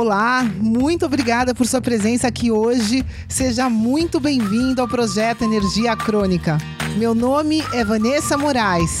Olá, muito obrigada por sua presença aqui hoje. Seja muito bem-vindo ao projeto Energia Crônica. Meu nome é Vanessa Moraes.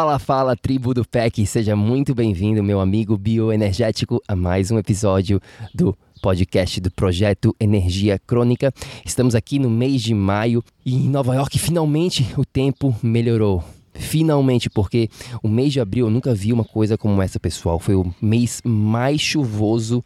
Fala, fala, tribo do PEC, seja muito bem-vindo, meu amigo bioenergético, a mais um episódio do podcast do projeto Energia Crônica. Estamos aqui no mês de maio e em Nova York finalmente o tempo melhorou. Finalmente, porque o mês de abril eu nunca vi uma coisa como essa, pessoal. Foi o mês mais chuvoso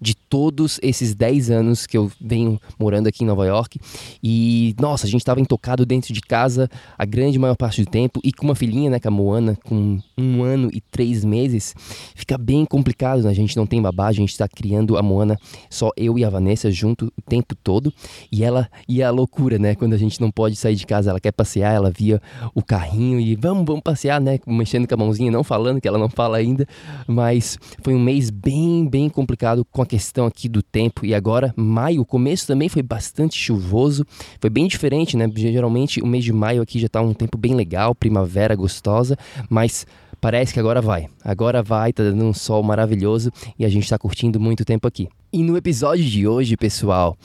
de todos esses 10 anos que eu venho morando aqui em Nova York. E, nossa, a gente estava intocado dentro de casa a grande maior parte do tempo. E com uma filhinha, né, com a Moana, com um ano e três meses, fica bem complicado, né? A gente não tem babá, a gente está criando a Moana só eu e a Vanessa junto o tempo todo. E ela, e a loucura, né? Quando a gente não pode sair de casa, ela quer passear, ela via o carrinho e vamos, vamos passear, né? Mexendo com a mãozinha, não falando, que ela não fala ainda. Mas foi um mês bem, bem complicado com a questão aqui do tempo e agora maio, o começo também foi bastante chuvoso, foi bem diferente, né? Geralmente o mês de maio aqui já está um tempo bem legal, primavera gostosa, mas parece que agora vai. Agora vai, tá dando um sol maravilhoso e a gente está curtindo muito tempo aqui. E no episódio de hoje, pessoal,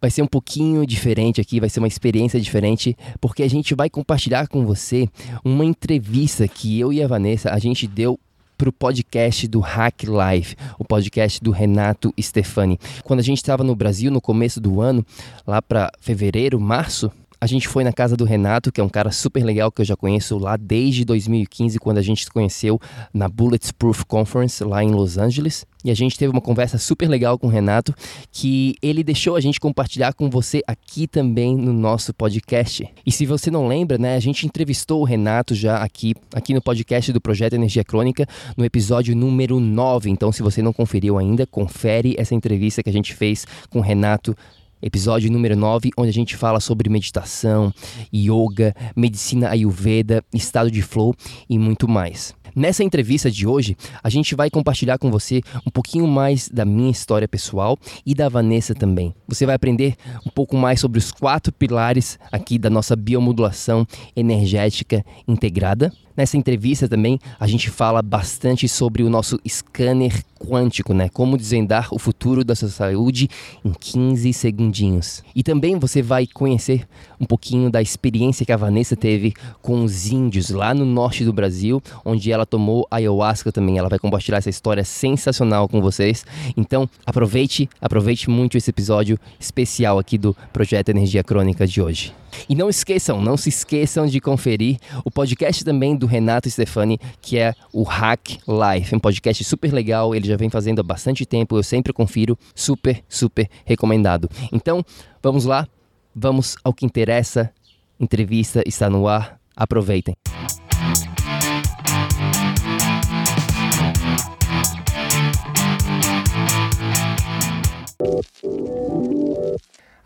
vai ser um pouquinho diferente aqui, vai ser uma experiência diferente, porque a gente vai compartilhar com você uma entrevista que eu e a Vanessa a gente deu para o podcast do Hack Life, o podcast do Renato Stefani. Quando a gente estava no Brasil no começo do ano, lá para fevereiro, março, a gente foi na casa do Renato, que é um cara super legal que eu já conheço lá desde 2015, quando a gente se conheceu na Bulletproof Conference lá em Los Angeles. E a gente teve uma conversa super legal com o Renato, que ele deixou a gente compartilhar com você aqui também no nosso podcast. E se você não lembra, né, a gente entrevistou o Renato já aqui, aqui no podcast do Projeto Energia Crônica, no episódio número 9. Então, se você não conferiu ainda, confere essa entrevista que a gente fez com o Renato episódio número 9, onde a gente fala sobre meditação, yoga, medicina ayurveda, estado de flow e muito mais. Nessa entrevista de hoje, a gente vai compartilhar com você um pouquinho mais da minha história pessoal e da Vanessa também. Você vai aprender um pouco mais sobre os quatro pilares aqui da nossa biomodulação energética integrada. Nessa entrevista também a gente fala bastante sobre o nosso scanner quântico, né? Como desvendar o futuro da sua saúde em 15 segundinhos. E também você vai conhecer um pouquinho da experiência que a Vanessa teve com os índios lá no norte do Brasil, onde ela tomou ayahuasca também. Ela vai compartilhar essa história sensacional com vocês. Então, aproveite, aproveite muito esse episódio especial aqui do Projeto Energia Crônica de hoje. E não esqueçam, não se esqueçam de conferir o podcast também do Renato Stefani, que é o Hack Life, um podcast super legal, ele já vem fazendo há bastante tempo, eu sempre confiro, super, super recomendado. Então, vamos lá, vamos ao que interessa. Entrevista está no ar, aproveitem.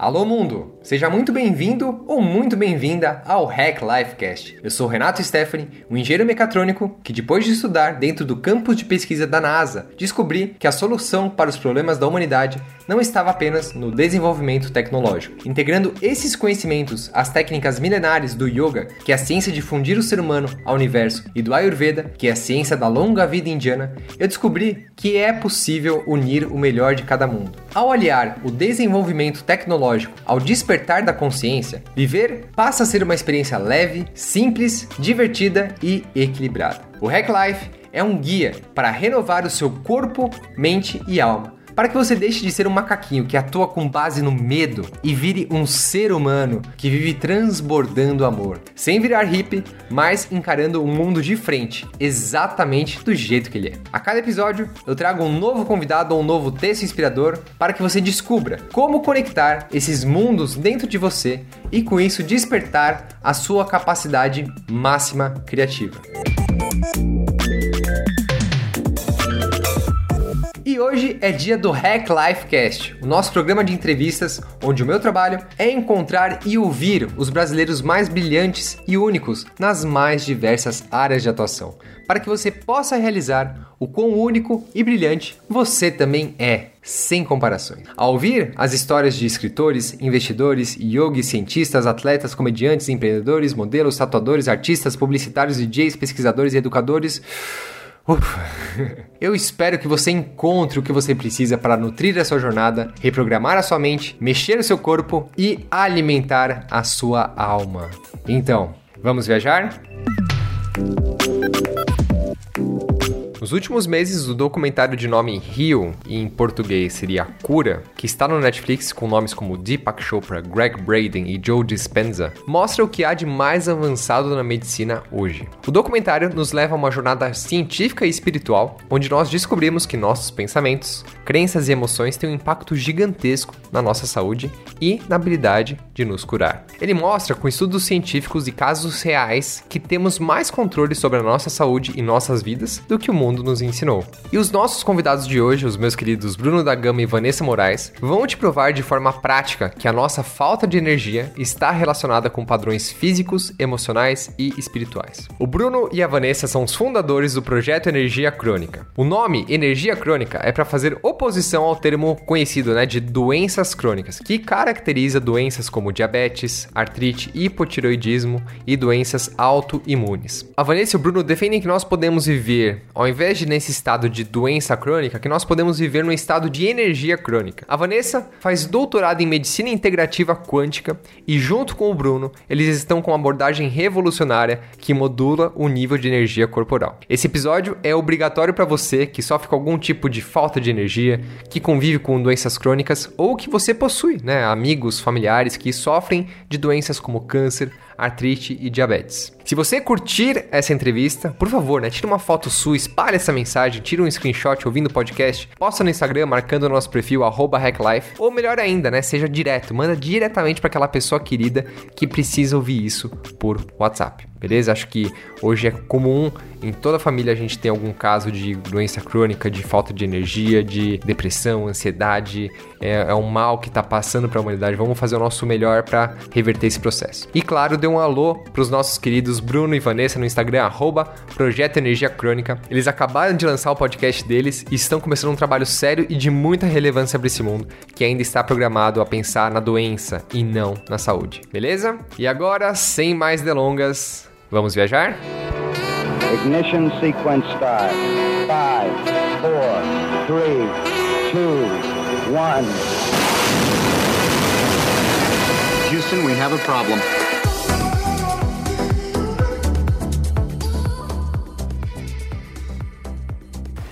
Alô mundo, seja muito bem-vindo ou muito bem-vinda ao Hack Lifecast. Eu sou Renato Stephanie, um engenheiro mecatrônico que depois de estudar dentro do campus de pesquisa da NASA, descobri que a solução para os problemas da humanidade não estava apenas no desenvolvimento tecnológico. Integrando esses conhecimentos às técnicas milenares do yoga, que é a ciência de fundir o ser humano ao universo, e do Ayurveda, que é a ciência da longa vida indiana, eu descobri que é possível unir o melhor de cada mundo. Ao aliar o desenvolvimento tecnológico ao despertar da consciência, viver passa a ser uma experiência leve, simples, divertida e equilibrada. O Hack Life é um guia para renovar o seu corpo, mente e alma para que você deixe de ser um macaquinho que atua com base no medo e vire um ser humano que vive transbordando amor, sem virar hippie, mas encarando o mundo de frente, exatamente do jeito que ele é. A cada episódio eu trago um novo convidado ou um novo texto inspirador para que você descubra como conectar esses mundos dentro de você e com isso despertar a sua capacidade máxima criativa. E hoje é dia do Hack Life Cast, o nosso programa de entrevistas onde o meu trabalho é encontrar e ouvir os brasileiros mais brilhantes e únicos nas mais diversas áreas de atuação, para que você possa realizar o quão único e brilhante você também é, sem comparações. Ao ouvir as histórias de escritores, investidores, yogis, cientistas, atletas, comediantes, empreendedores, modelos, tatuadores, artistas, publicitários, DJs, pesquisadores e educadores, Eu espero que você encontre o que você precisa para nutrir a sua jornada, reprogramar a sua mente, mexer o seu corpo e alimentar a sua alma. Então, vamos viajar? Nos últimos meses, o documentário de nome Heal, e em português seria Cura, que está no Netflix com nomes como Deepak Chopra, Greg Braden e Joe Dispenza, mostra o que há de mais avançado na medicina hoje. O documentário nos leva a uma jornada científica e espiritual, onde nós descobrimos que nossos pensamentos, crenças e emoções têm um impacto gigantesco na nossa saúde e na habilidade de nos curar. Ele mostra com estudos científicos e casos reais que temos mais controle sobre a nossa saúde e nossas vidas do que o mundo mundo nos ensinou. E os nossos convidados de hoje, os meus queridos Bruno da Gama e Vanessa Moraes, vão te provar de forma prática que a nossa falta de energia está relacionada com padrões físicos, emocionais e espirituais. O Bruno e a Vanessa são os fundadores do projeto Energia Crônica. O nome Energia Crônica é para fazer oposição ao termo conhecido né, de doenças crônicas, que caracteriza doenças como diabetes, artrite, hipotiroidismo e doenças autoimunes. A Vanessa e o Bruno defendem que nós podemos viver, ao invés invés de nesse estado de doença crônica, que nós podemos viver no estado de energia crônica. A Vanessa faz doutorado em medicina integrativa quântica e, junto com o Bruno, eles estão com uma abordagem revolucionária que modula o nível de energia corporal. Esse episódio é obrigatório para você que sofre com algum tipo de falta de energia, que convive com doenças crônicas ou que você possui, né, amigos, familiares que sofrem de doenças como câncer, artrite e diabetes. Se você curtir essa entrevista, por favor, né, tira uma foto sua, espalhe essa mensagem, tira um screenshot ouvindo o podcast, posta no Instagram marcando o nosso perfil @hacklife, ou melhor ainda, né, seja direto, manda diretamente para aquela pessoa querida que precisa ouvir isso por WhatsApp beleza? Acho que hoje é comum em toda a família a gente tem algum caso de doença crônica, de falta de energia, de depressão, ansiedade. É, é um mal que está passando para a humanidade. Vamos fazer o nosso melhor para reverter esse processo. E claro, dê um alô para os nossos queridos Bruno e Vanessa no Instagram, arroba Projeto Energia Crônica. Eles acabaram de lançar o podcast deles e estão começando um trabalho sério e de muita relevância para esse mundo, que ainda está programado a pensar na doença e não na saúde. Beleza? E agora, sem mais delongas, Vamos viajar? Ignition sequence start. 5, 4, 3, 2, 1. Houston, we have a problem.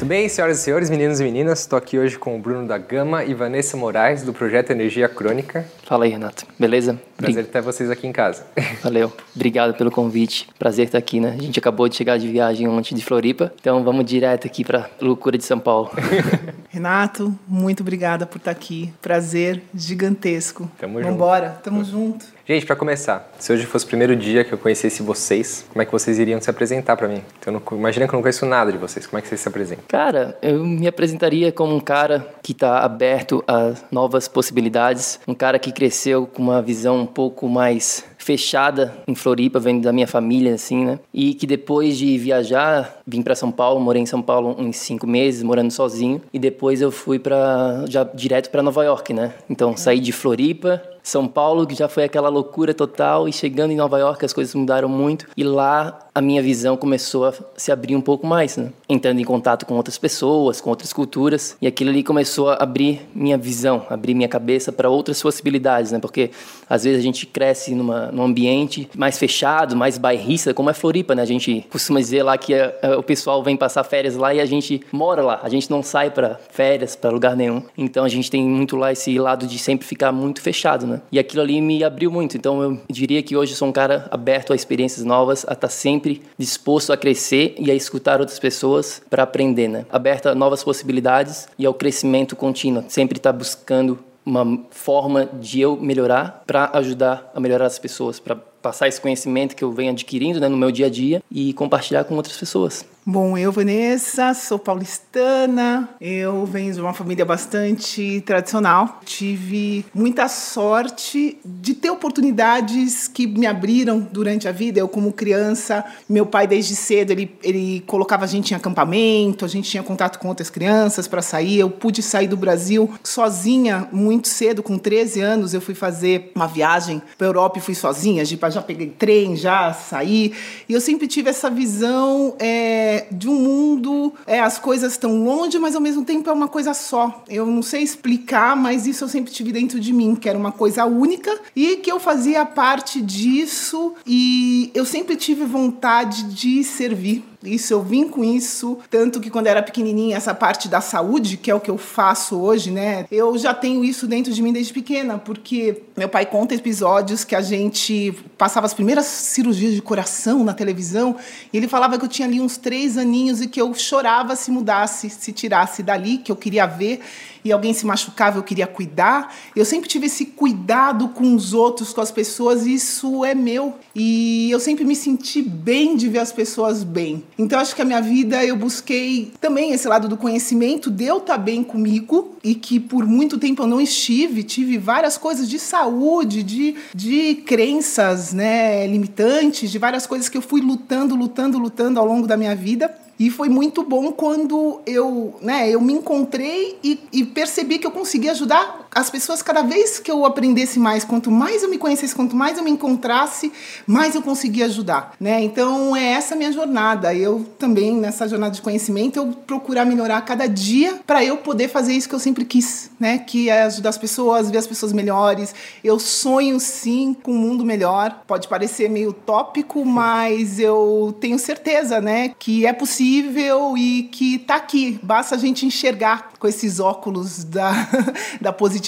Tudo bem, senhoras e senhores, meninos e meninas? Estou aqui hoje com o Bruno da Gama e Vanessa Moraes, do projeto Energia Crônica. Fala aí, Renato. Beleza? Prazer ter vocês aqui em casa. Valeu. Obrigado pelo convite. Prazer estar aqui, né? A gente acabou de chegar de viagem ontem de Floripa, então vamos direto aqui para loucura de São Paulo. Renato, muito obrigada por estar aqui. Prazer gigantesco. Tamo Vambora, junto. tamo junto. Gente, para começar, se hoje fosse o primeiro dia que eu conhecesse vocês, como é que vocês iriam se apresentar para mim? Então, imagina que eu não conheço nada de vocês, como é que vocês se apresentam? Cara, eu me apresentaria como um cara que está aberto a novas possibilidades, um cara que cresceu com uma visão um pouco mais fechada em Floripa, vendo da minha família, assim, né? E que depois de viajar, vim para São Paulo, morei em São Paulo uns cinco meses, morando sozinho. E depois eu fui para já direto para Nova York, né? Então saí de Floripa, são Paulo, que já foi aquela loucura total, e chegando em Nova York as coisas mudaram muito, e lá a minha visão começou a se abrir um pouco mais, né? Entrando em contato com outras pessoas, com outras culturas, e aquilo ali começou a abrir minha visão, abrir minha cabeça para outras possibilidades, né? Porque às vezes a gente cresce numa, num ambiente mais fechado, mais bairrista, como é Floripa, né? A gente costuma dizer lá que a, é, a, é, o pessoal vem passar férias lá e a gente mora lá, a gente não sai para férias, para lugar nenhum. Então a gente tem muito lá esse lado de sempre ficar muito fechado, né? E aquilo ali me abriu muito. Então eu diria que hoje sou um cara aberto a experiências novas, a estar tá sempre disposto a crescer e a escutar outras pessoas para aprender, né? Aberta a novas possibilidades e ao crescimento contínuo. Sempre estar tá buscando uma forma de eu melhorar para ajudar a melhorar as pessoas, para passar esse conhecimento que eu venho adquirindo né, no meu dia a dia e compartilhar com outras pessoas. Bom, eu, Vanessa, sou paulistana, eu venho de uma família bastante tradicional. Tive muita sorte de ter oportunidades que me abriram durante a vida. Eu, como criança, meu pai, desde cedo, ele, ele colocava a gente em acampamento, a gente tinha contato com outras crianças para sair. Eu pude sair do Brasil sozinha muito cedo, com 13 anos. Eu fui fazer uma viagem para Europa e fui sozinha. Já peguei trem, já saí. E eu sempre tive essa visão. É, de um mundo, é, as coisas estão longe, mas ao mesmo tempo é uma coisa só. Eu não sei explicar, mas isso eu sempre tive dentro de mim, que era uma coisa única e que eu fazia parte disso e eu sempre tive vontade de servir isso eu vim com isso, tanto que quando era pequenininha, essa parte da saúde, que é o que eu faço hoje, né? Eu já tenho isso dentro de mim desde pequena, porque meu pai conta episódios que a gente passava as primeiras cirurgias de coração na televisão, e ele falava que eu tinha ali uns três aninhos e que eu chorava se mudasse, se tirasse dali, que eu queria ver e alguém se machucava, eu queria cuidar. Eu sempre tive esse cuidado com os outros, com as pessoas, e isso é meu. E eu sempre me senti bem de ver as pessoas bem. Então acho que a minha vida eu busquei também esse lado do conhecimento, de eu estar tá bem comigo e que por muito tempo eu não estive, tive várias coisas de saúde, de, de crenças, né, limitantes, de várias coisas que eu fui lutando, lutando, lutando ao longo da minha vida e foi muito bom quando eu, né, eu me encontrei e, e, percebi que eu conseguia ajudar as pessoas cada vez que eu aprendesse mais, quanto mais eu me conhecesse, quanto mais eu me encontrasse, mais eu conseguia ajudar, né? Então é essa minha jornada. Eu também nessa jornada de conhecimento eu procurar melhorar cada dia para eu poder fazer isso que eu sempre quis, né? Que é ajudar as pessoas, ver as pessoas melhores. Eu sonho sim com um mundo melhor. Pode parecer meio tópico, mas eu tenho certeza, né, que é possível e que está aqui. Basta a gente enxergar com esses óculos da, da positividade,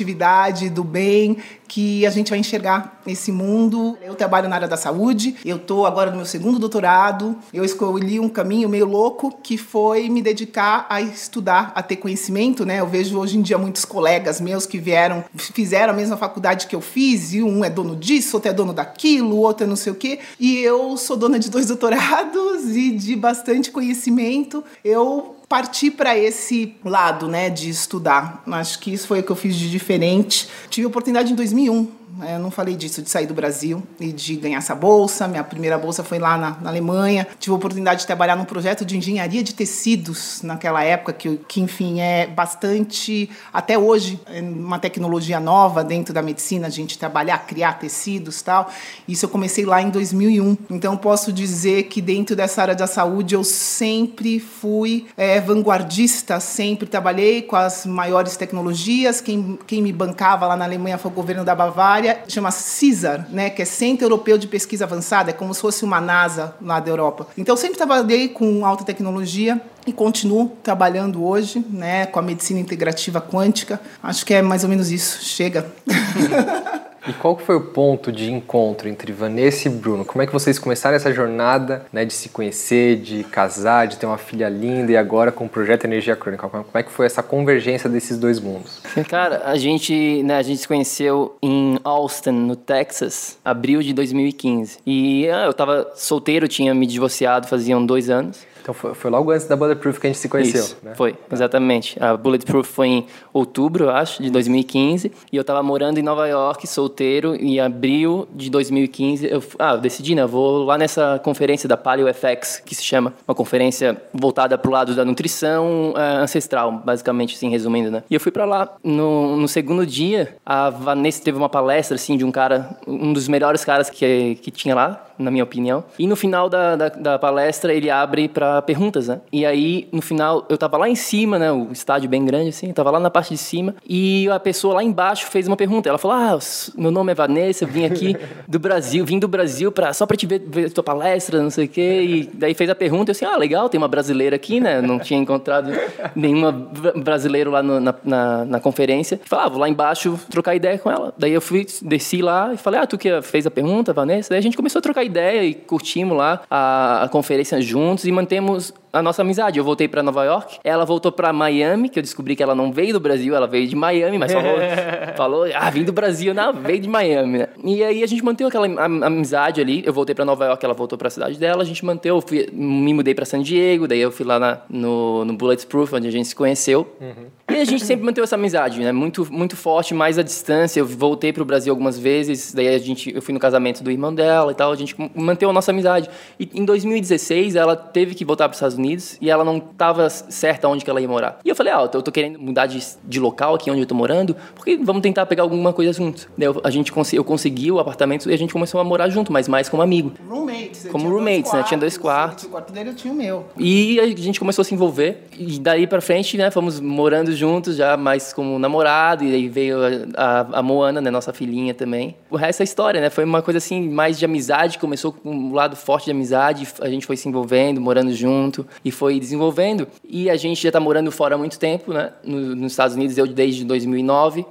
do bem, que a gente vai enxergar esse mundo. Eu trabalho na área da saúde, eu estou agora no meu segundo doutorado, eu escolhi um caminho meio louco que foi me dedicar a estudar, a ter conhecimento, né? Eu vejo hoje em dia muitos colegas meus que vieram, fizeram a mesma faculdade que eu fiz, e um é dono disso, outro é dono daquilo, outro é não sei o quê, e eu sou dona de dois doutorados e de bastante conhecimento. Eu partir para esse lado, né, de estudar. Acho que isso foi o que eu fiz de diferente. Tive a oportunidade em 2001 né? Eu não falei disso, de sair do Brasil e de ganhar essa bolsa. Minha primeira bolsa foi lá na, na Alemanha. Tive a oportunidade de trabalhar num projeto de engenharia de tecidos naquela época, que, que enfim, é bastante, até hoje, é uma tecnologia nova dentro da medicina, a gente trabalhar, criar tecidos tal. Isso eu comecei lá em 2001. Então, posso dizer que dentro dessa área da saúde eu sempre fui é, vanguardista, sempre trabalhei com as maiores tecnologias. Quem, quem me bancava lá na Alemanha foi o governo da Bavária área chama CISAR, né, que é Centro Europeu de Pesquisa Avançada, é como se fosse uma NASA lá da Europa. Então, sempre trabalhei com alta tecnologia e continuo trabalhando hoje, né, com a medicina integrativa quântica. Acho que é mais ou menos isso. Chega. E qual foi o ponto de encontro entre Vanessa e Bruno? Como é que vocês começaram essa jornada né, de se conhecer, de casar, de ter uma filha linda e agora com o projeto Energia Crônica? Como é que foi essa convergência desses dois mundos? Cara, a gente, né, a gente se conheceu em Austin, no Texas, abril de 2015. E ah, eu tava solteiro, tinha me divorciado faziam dois anos. Então foi, foi logo antes da Bulletproof que a gente se conheceu, Isso, né? Foi, exatamente. A Bulletproof foi em outubro, eu acho, de 2015. E eu estava morando em Nova York, solteiro, em abril de 2015. Eu, ah, eu decidi, né? Eu vou lá nessa conferência da Paleo FX, que se chama uma conferência voltada para o lado da nutrição uh, ancestral, basicamente, assim, resumindo, né? E eu fui para lá. No, no segundo dia, a Vanessa teve uma palestra, assim, de um cara, um dos melhores caras que, que tinha lá, na minha opinião. E no final da, da, da palestra, ele abre para perguntas, né? E aí, no final, eu tava lá em cima, né? O estádio bem grande, assim, tava lá na parte de cima. E a pessoa lá embaixo fez uma pergunta. Ela falou: Ah, meu nome é Vanessa, eu vim aqui do Brasil, vim do Brasil pra, só para te ver, ver tua palestra, não sei o quê. E daí fez a pergunta, eu assim, ah, legal, tem uma brasileira aqui, né? Não tinha encontrado nenhuma brasileiro lá no, na, na, na, conferência. Falei, ah, vou lá embaixo trocar ideia com ela. Daí eu fui, desci lá e falei, ah, tu que fez a pergunta, Vanessa? Daí a gente começou a trocar ideia e curtimos lá a, a conferência juntos e mantemos tenemos a nossa amizade. Eu voltei para Nova York, ela voltou para Miami, que eu descobri que ela não veio do Brasil, ela veio de Miami, mas falou, falou ah, vim do Brasil, não, veio de Miami, né? E aí a gente manteve aquela amizade ali. Eu voltei para Nova York, ela voltou para a cidade dela, a gente manteve, eu fui, me mudei para San Diego, daí eu fui lá na, no, no Bulletproof, onde a gente se conheceu. Uhum. E a gente sempre manteve essa amizade, né? Muito, muito forte, mais à distância. Eu voltei para o Brasil algumas vezes, daí a gente, eu fui no casamento do irmão dela e tal, a gente manteve a nossa amizade. E em 2016 ela teve que voltar para os Estados Unidos e ela não estava certa onde que ela ia morar. E eu falei, ah, eu tô querendo mudar de, de local aqui onde eu tô morando, porque vamos tentar pegar alguma coisa junto. Daí eu, a gente eu consegui o apartamento e a gente começou a morar junto, mas mais como amigo. Roommates. Como roommates, né? Tinha dois quartos. O quarto dele eu tinha o meu. E a gente começou a se envolver e daí para frente, né, fomos morando juntos já mais como namorado e aí veio a, a, a Moana, né, nossa filhinha também. O resto é história, né? Foi uma coisa assim mais de amizade, começou com um lado forte de amizade, a gente foi se envolvendo, morando junto e foi desenvolvendo. E a gente já está morando fora há muito tempo, né? nos Estados Unidos, eu desde 2009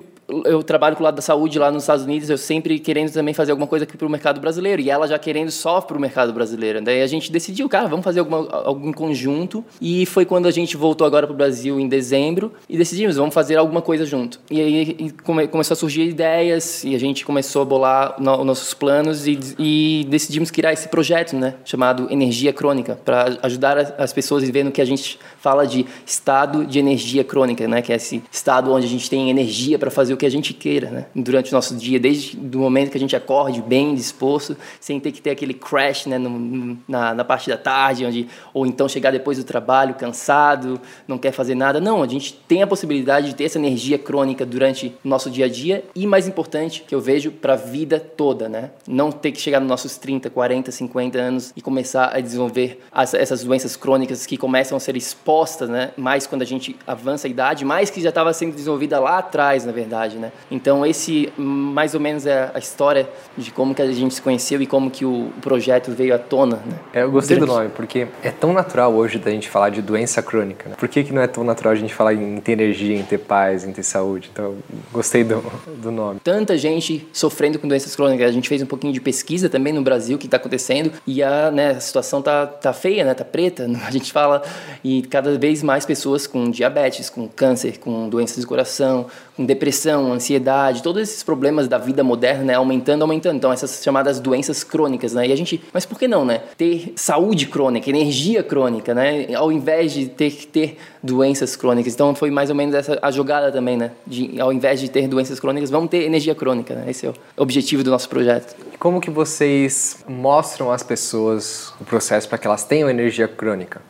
eu trabalho com o lado da saúde lá nos Estados Unidos, eu sempre querendo também fazer alguma coisa aqui para o mercado brasileiro, e ela já querendo só para o mercado brasileiro. Daí a gente decidiu, cara, vamos fazer alguma, algum conjunto, e foi quando a gente voltou agora para o Brasil em dezembro, e decidimos, vamos fazer alguma coisa junto. E aí e come, começou a surgir ideias, e a gente começou a bolar no, nossos planos, e, e, decidimos criar esse projeto, né, chamado Energia Crônica, para ajudar as pessoas no que a gente fala de estado de energia crônica, né, que é esse estado onde a gente tem energia para fazer o que a gente queira, né? Durante o nosso dia, desde o momento que a gente acorde bem disposto, sem ter que ter aquele crash, né? No, na, na parte da tarde, onde ou então chegar depois do trabalho cansado, não quer fazer nada. Não, a gente tem a possibilidade de ter essa energia crônica durante o nosso dia a dia e mais importante que eu vejo para a vida toda, né? Não ter que chegar nos nossos 30, 40, 50 anos e começar a desenvolver as, essas doenças crônicas que começam a ser expostas, né? Mais quando a gente avança a idade, mais que já estava sendo desenvolvida lá atrás, na verdade verdade, né? Então esse mais ou menos é a história de como que a gente se conheceu e como que o projeto veio à tona, né? É, eu gostei Durante... do nome, porque é tão natural hoje da gente falar de doença crônica, né? Por que, que não é tão natural a gente falar em ter energia, em ter paz, em ter saúde? Então, gostei do, do nome. Tanta gente sofrendo com doenças crônicas. A gente fez um pouquinho de pesquisa também no Brasil, o que está acontecendo, e a, né, a situação tá, tá feia, né? Tá preta, a gente fala, e cada vez mais pessoas com diabetes, com câncer, com doenças do coração, com depressão, ansiedade, todos esses problemas da vida moderna, né, aumentando, aumentando. Então, essas chamadas doenças crônicas, né? E a gente, mas por que não, né? Ter saúde crônica, energia crônica, né? Ao invés de ter que ter doenças crônicas. Então, foi mais ou menos essa a jogada também, né? De, ao invés de ter doenças crônicas, vamos ter energia crônica, né? Esse é o objetivo do nosso projeto. Como que vocês mostram às pessoas o processo para que elas tenham energia crônica?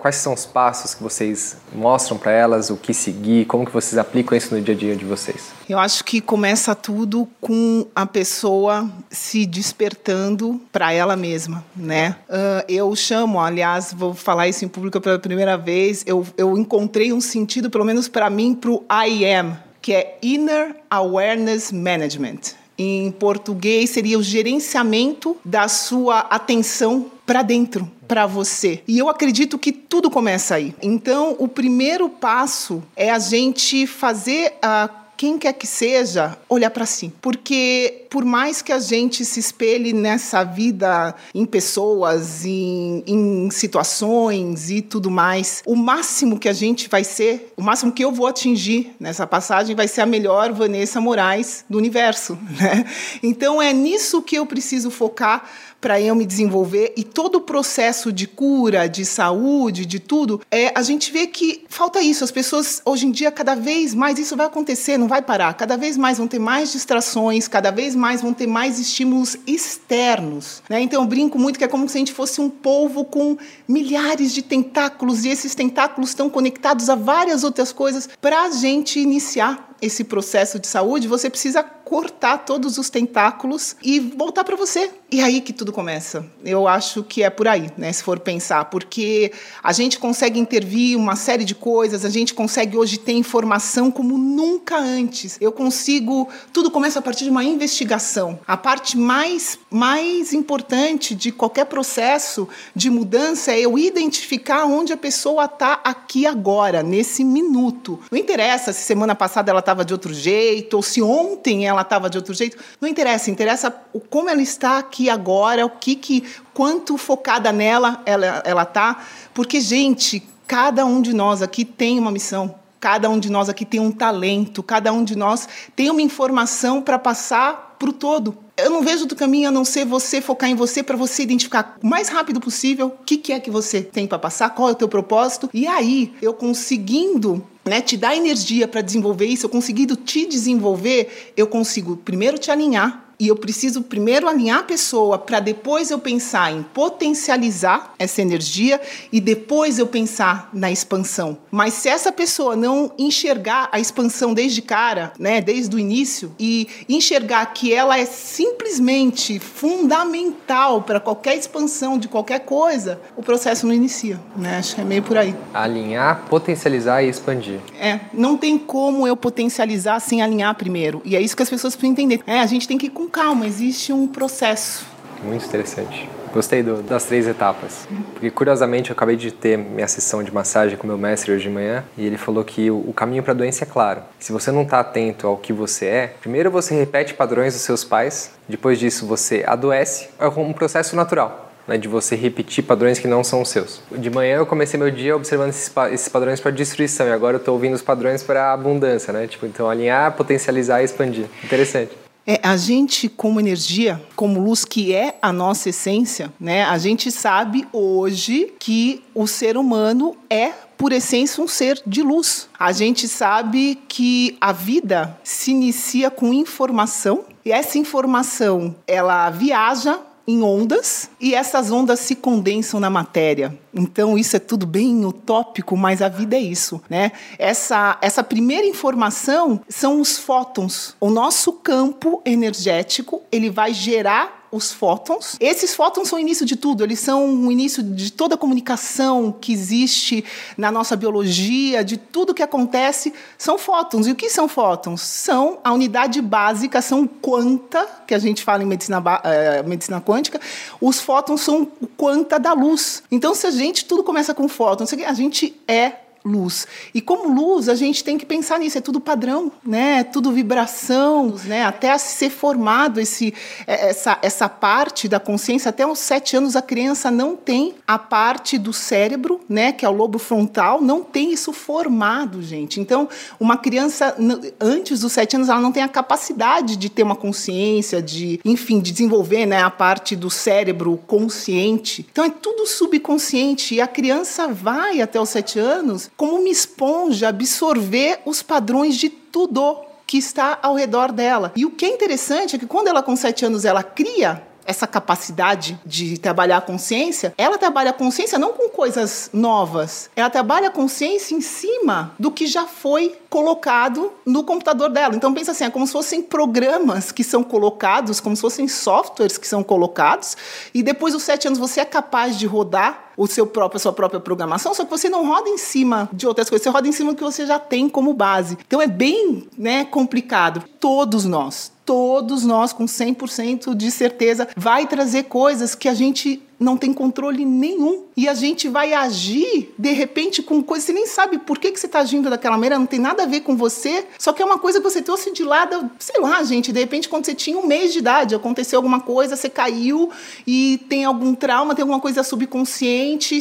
Quais são os passos que vocês mostram para elas, o que seguir, como que vocês aplicam isso no dia a dia de vocês? Eu acho que começa tudo com a pessoa se despertando para ela mesma, né? Uh, eu chamo, aliás, vou falar isso em público pela primeira vez, eu, eu encontrei um sentido, pelo menos para mim, para o I am, que é Inner Awareness Management em português seria o gerenciamento da sua atenção para dentro, para você. E eu acredito que tudo começa aí. Então, o primeiro passo é a gente fazer a quem quer que seja, olhar para si. Porque por mais que a gente se espelhe nessa vida em pessoas, em, em situações e tudo mais, o máximo que a gente vai ser, o máximo que eu vou atingir nessa passagem vai ser a melhor Vanessa Moraes do universo. Né? Então é nisso que eu preciso focar para eu me desenvolver e todo o processo de cura, de saúde, de tudo, é a gente vê que falta isso. As pessoas hoje em dia cada vez mais isso vai acontecer, não vai parar. Cada vez mais vão ter mais distrações, cada vez mais vão ter mais estímulos externos, né? Então eu brinco muito que é como se a gente fosse um polvo com milhares de tentáculos e esses tentáculos estão conectados a várias outras coisas para a gente iniciar esse processo de saúde, você precisa cortar todos os tentáculos e voltar para você. E aí que tudo começa. Eu acho que é por aí, né, se for pensar, porque a gente consegue intervir uma série de coisas, a gente consegue hoje ter informação como nunca antes. Eu consigo, tudo começa a partir de uma investigação. A parte mais mais importante de qualquer processo de mudança é eu identificar onde a pessoa está aqui agora, nesse minuto. Não interessa se semana passada ela estava de outro jeito ou se ontem ela estava de outro jeito. Não interessa, interessa o como ela está aqui agora, o que que quanto focada nela ela ela tá, porque gente, cada um de nós aqui tem uma missão. Cada um de nós aqui tem um talento, cada um de nós tem uma informação para passar para o todo. Eu não vejo outro caminho a não ser você focar em você para você identificar o mais rápido possível o que, que é que você tem para passar, qual é o teu propósito. E aí, eu conseguindo né, te dar energia para desenvolver isso, eu conseguindo te desenvolver, eu consigo primeiro te alinhar e eu preciso primeiro alinhar a pessoa para depois eu pensar em potencializar essa energia e depois eu pensar na expansão. Mas se essa pessoa não enxergar a expansão desde cara, né, desde o início e enxergar que ela é simplesmente fundamental para qualquer expansão de qualquer coisa, o processo não inicia, né? Acho que é meio por aí. Alinhar, potencializar e expandir. É, não tem como eu potencializar sem alinhar primeiro. E é isso que as pessoas precisam entender. É, a gente tem que ir com calma, existe um processo. Muito interessante. Gostei do, das três etapas. Porque, curiosamente, eu acabei de ter minha sessão de massagem com meu mestre hoje de manhã e ele falou que o, o caminho para a doença é claro. Se você não está atento ao que você é, primeiro você repete padrões dos seus pais, depois disso você adoece. É um processo natural. Né, de você repetir padrões que não são os seus. De manhã eu comecei meu dia observando esses, esses padrões para destruição e agora eu estou ouvindo os padrões para abundância, né? Tipo, então alinhar, potencializar e expandir. Interessante. É, a gente, como energia, como luz que é a nossa essência, né? A gente sabe hoje que o ser humano é por essência um ser de luz. A gente sabe que a vida se inicia com informação e essa informação ela viaja em ondas e essas ondas se condensam na matéria. Então isso é tudo bem utópico, mas a vida é isso, né? Essa essa primeira informação são os fótons. O nosso campo energético, ele vai gerar os fótons. Esses fótons são o início de tudo, eles são o início de toda a comunicação que existe na nossa biologia, de tudo que acontece, são fótons. E o que são fótons? São a unidade básica, são quanta, que a gente fala em medicina, é, medicina quântica, os fótons são quanta da luz. Então, se a gente, tudo começa com fótons, a gente é luz. E como luz, a gente tem que pensar nisso, é tudo padrão, né? É tudo vibração, né? Até ser formado esse, é, essa, essa parte da consciência, até uns sete anos a criança não tem a parte do cérebro, né? Que é o lobo frontal, não tem isso formado, gente. Então, uma criança, antes dos sete anos, ela não tem a capacidade de ter uma consciência, de, enfim, de desenvolver né, a parte do cérebro consciente. Então, é tudo subconsciente. E a criança vai até os sete anos como uma esponja absorver os padrões de tudo que está ao redor dela. E o que é interessante é que quando ela com sete anos ela cria essa capacidade de trabalhar a consciência, ela trabalha a consciência não com coisas novas, ela trabalha a consciência em cima do que já foi colocado no computador dela. Então pensa assim, é como se fossem programas que são colocados, como se fossem softwares que são colocados, e depois dos sete anos você é capaz de rodar o seu próprio, a sua própria programação, só que você não roda em cima de outras coisas, você roda em cima do que você já tem como base. Então é bem né, complicado. Todos nós, todos nós, com 100% de certeza, vai trazer coisas que a gente não tem controle nenhum. E a gente vai agir, de repente, com coisas. Você nem sabe por que, que você está agindo daquela maneira, não tem nada a ver com você, só que é uma coisa que você trouxe de lado, sei lá, gente. De repente, quando você tinha um mês de idade, aconteceu alguma coisa, você caiu e tem algum trauma, tem alguma coisa subconsciente,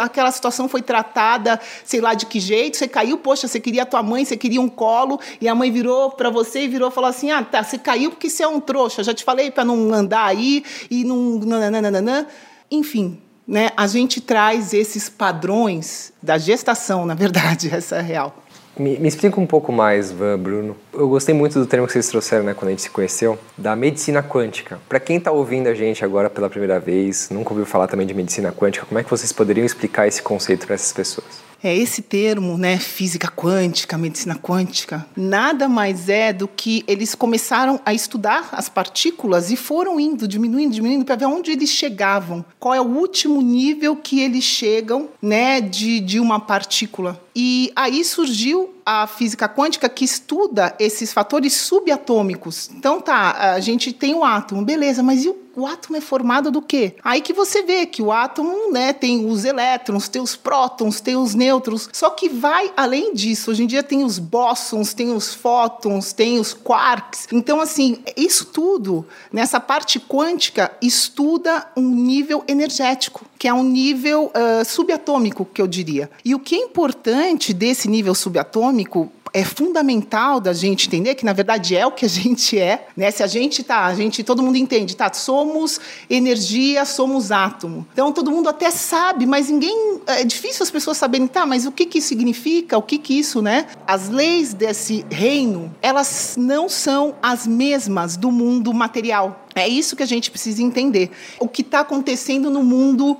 aquela situação foi tratada, sei lá de que jeito, você caiu, poxa, você queria a tua mãe, você queria um colo, e a mãe virou para você e virou e falou assim: ah, tá, você caiu porque você é um trouxa, já te falei para não andar aí e não. Nananana. Enfim, né, a gente traz esses padrões da gestação, na verdade, essa é real. Me, me, explica um pouco mais, Van, Bruno. Eu gostei muito do termo que vocês trouxeram, né, quando a gente se conheceu, da medicina quântica. Para quem está ouvindo a gente agora pela primeira vez, nunca ouviu falar também de medicina quântica, como é que vocês poderiam explicar esse conceito para essas pessoas? É esse termo, né, física quântica, medicina quântica, nada mais é do que eles começaram a estudar as partículas e foram indo, diminuindo, diminuindo para ver onde eles chegavam, qual é o último nível que eles chegam, né, de, de uma partícula. E aí surgiu a física quântica que estuda esses fatores subatômicos. Então tá, a gente tem o átomo, beleza, mas e o, o átomo é formado do quê? Aí que você vê que o átomo, né, tem os elétrons, tem os prótons, tem os nêutrons, só que vai além disso. Hoje em dia tem os bósons, tem os fótons, tem os quarks. Então assim, isso tudo nessa parte quântica estuda um nível energético, que é um nível uh, subatômico, que eu diria. E o que é importante desse nível subatômico é fundamental da gente entender que na verdade é o que a gente é, né? Se a gente tá, a gente todo mundo entende, tá? Somos energia, somos átomo. Então todo mundo até sabe, mas ninguém é difícil as pessoas saberem, tá? Mas o que que isso significa? O que que isso, né? As leis desse reino, elas não são as mesmas do mundo material. É isso que a gente precisa entender. O que está acontecendo no mundo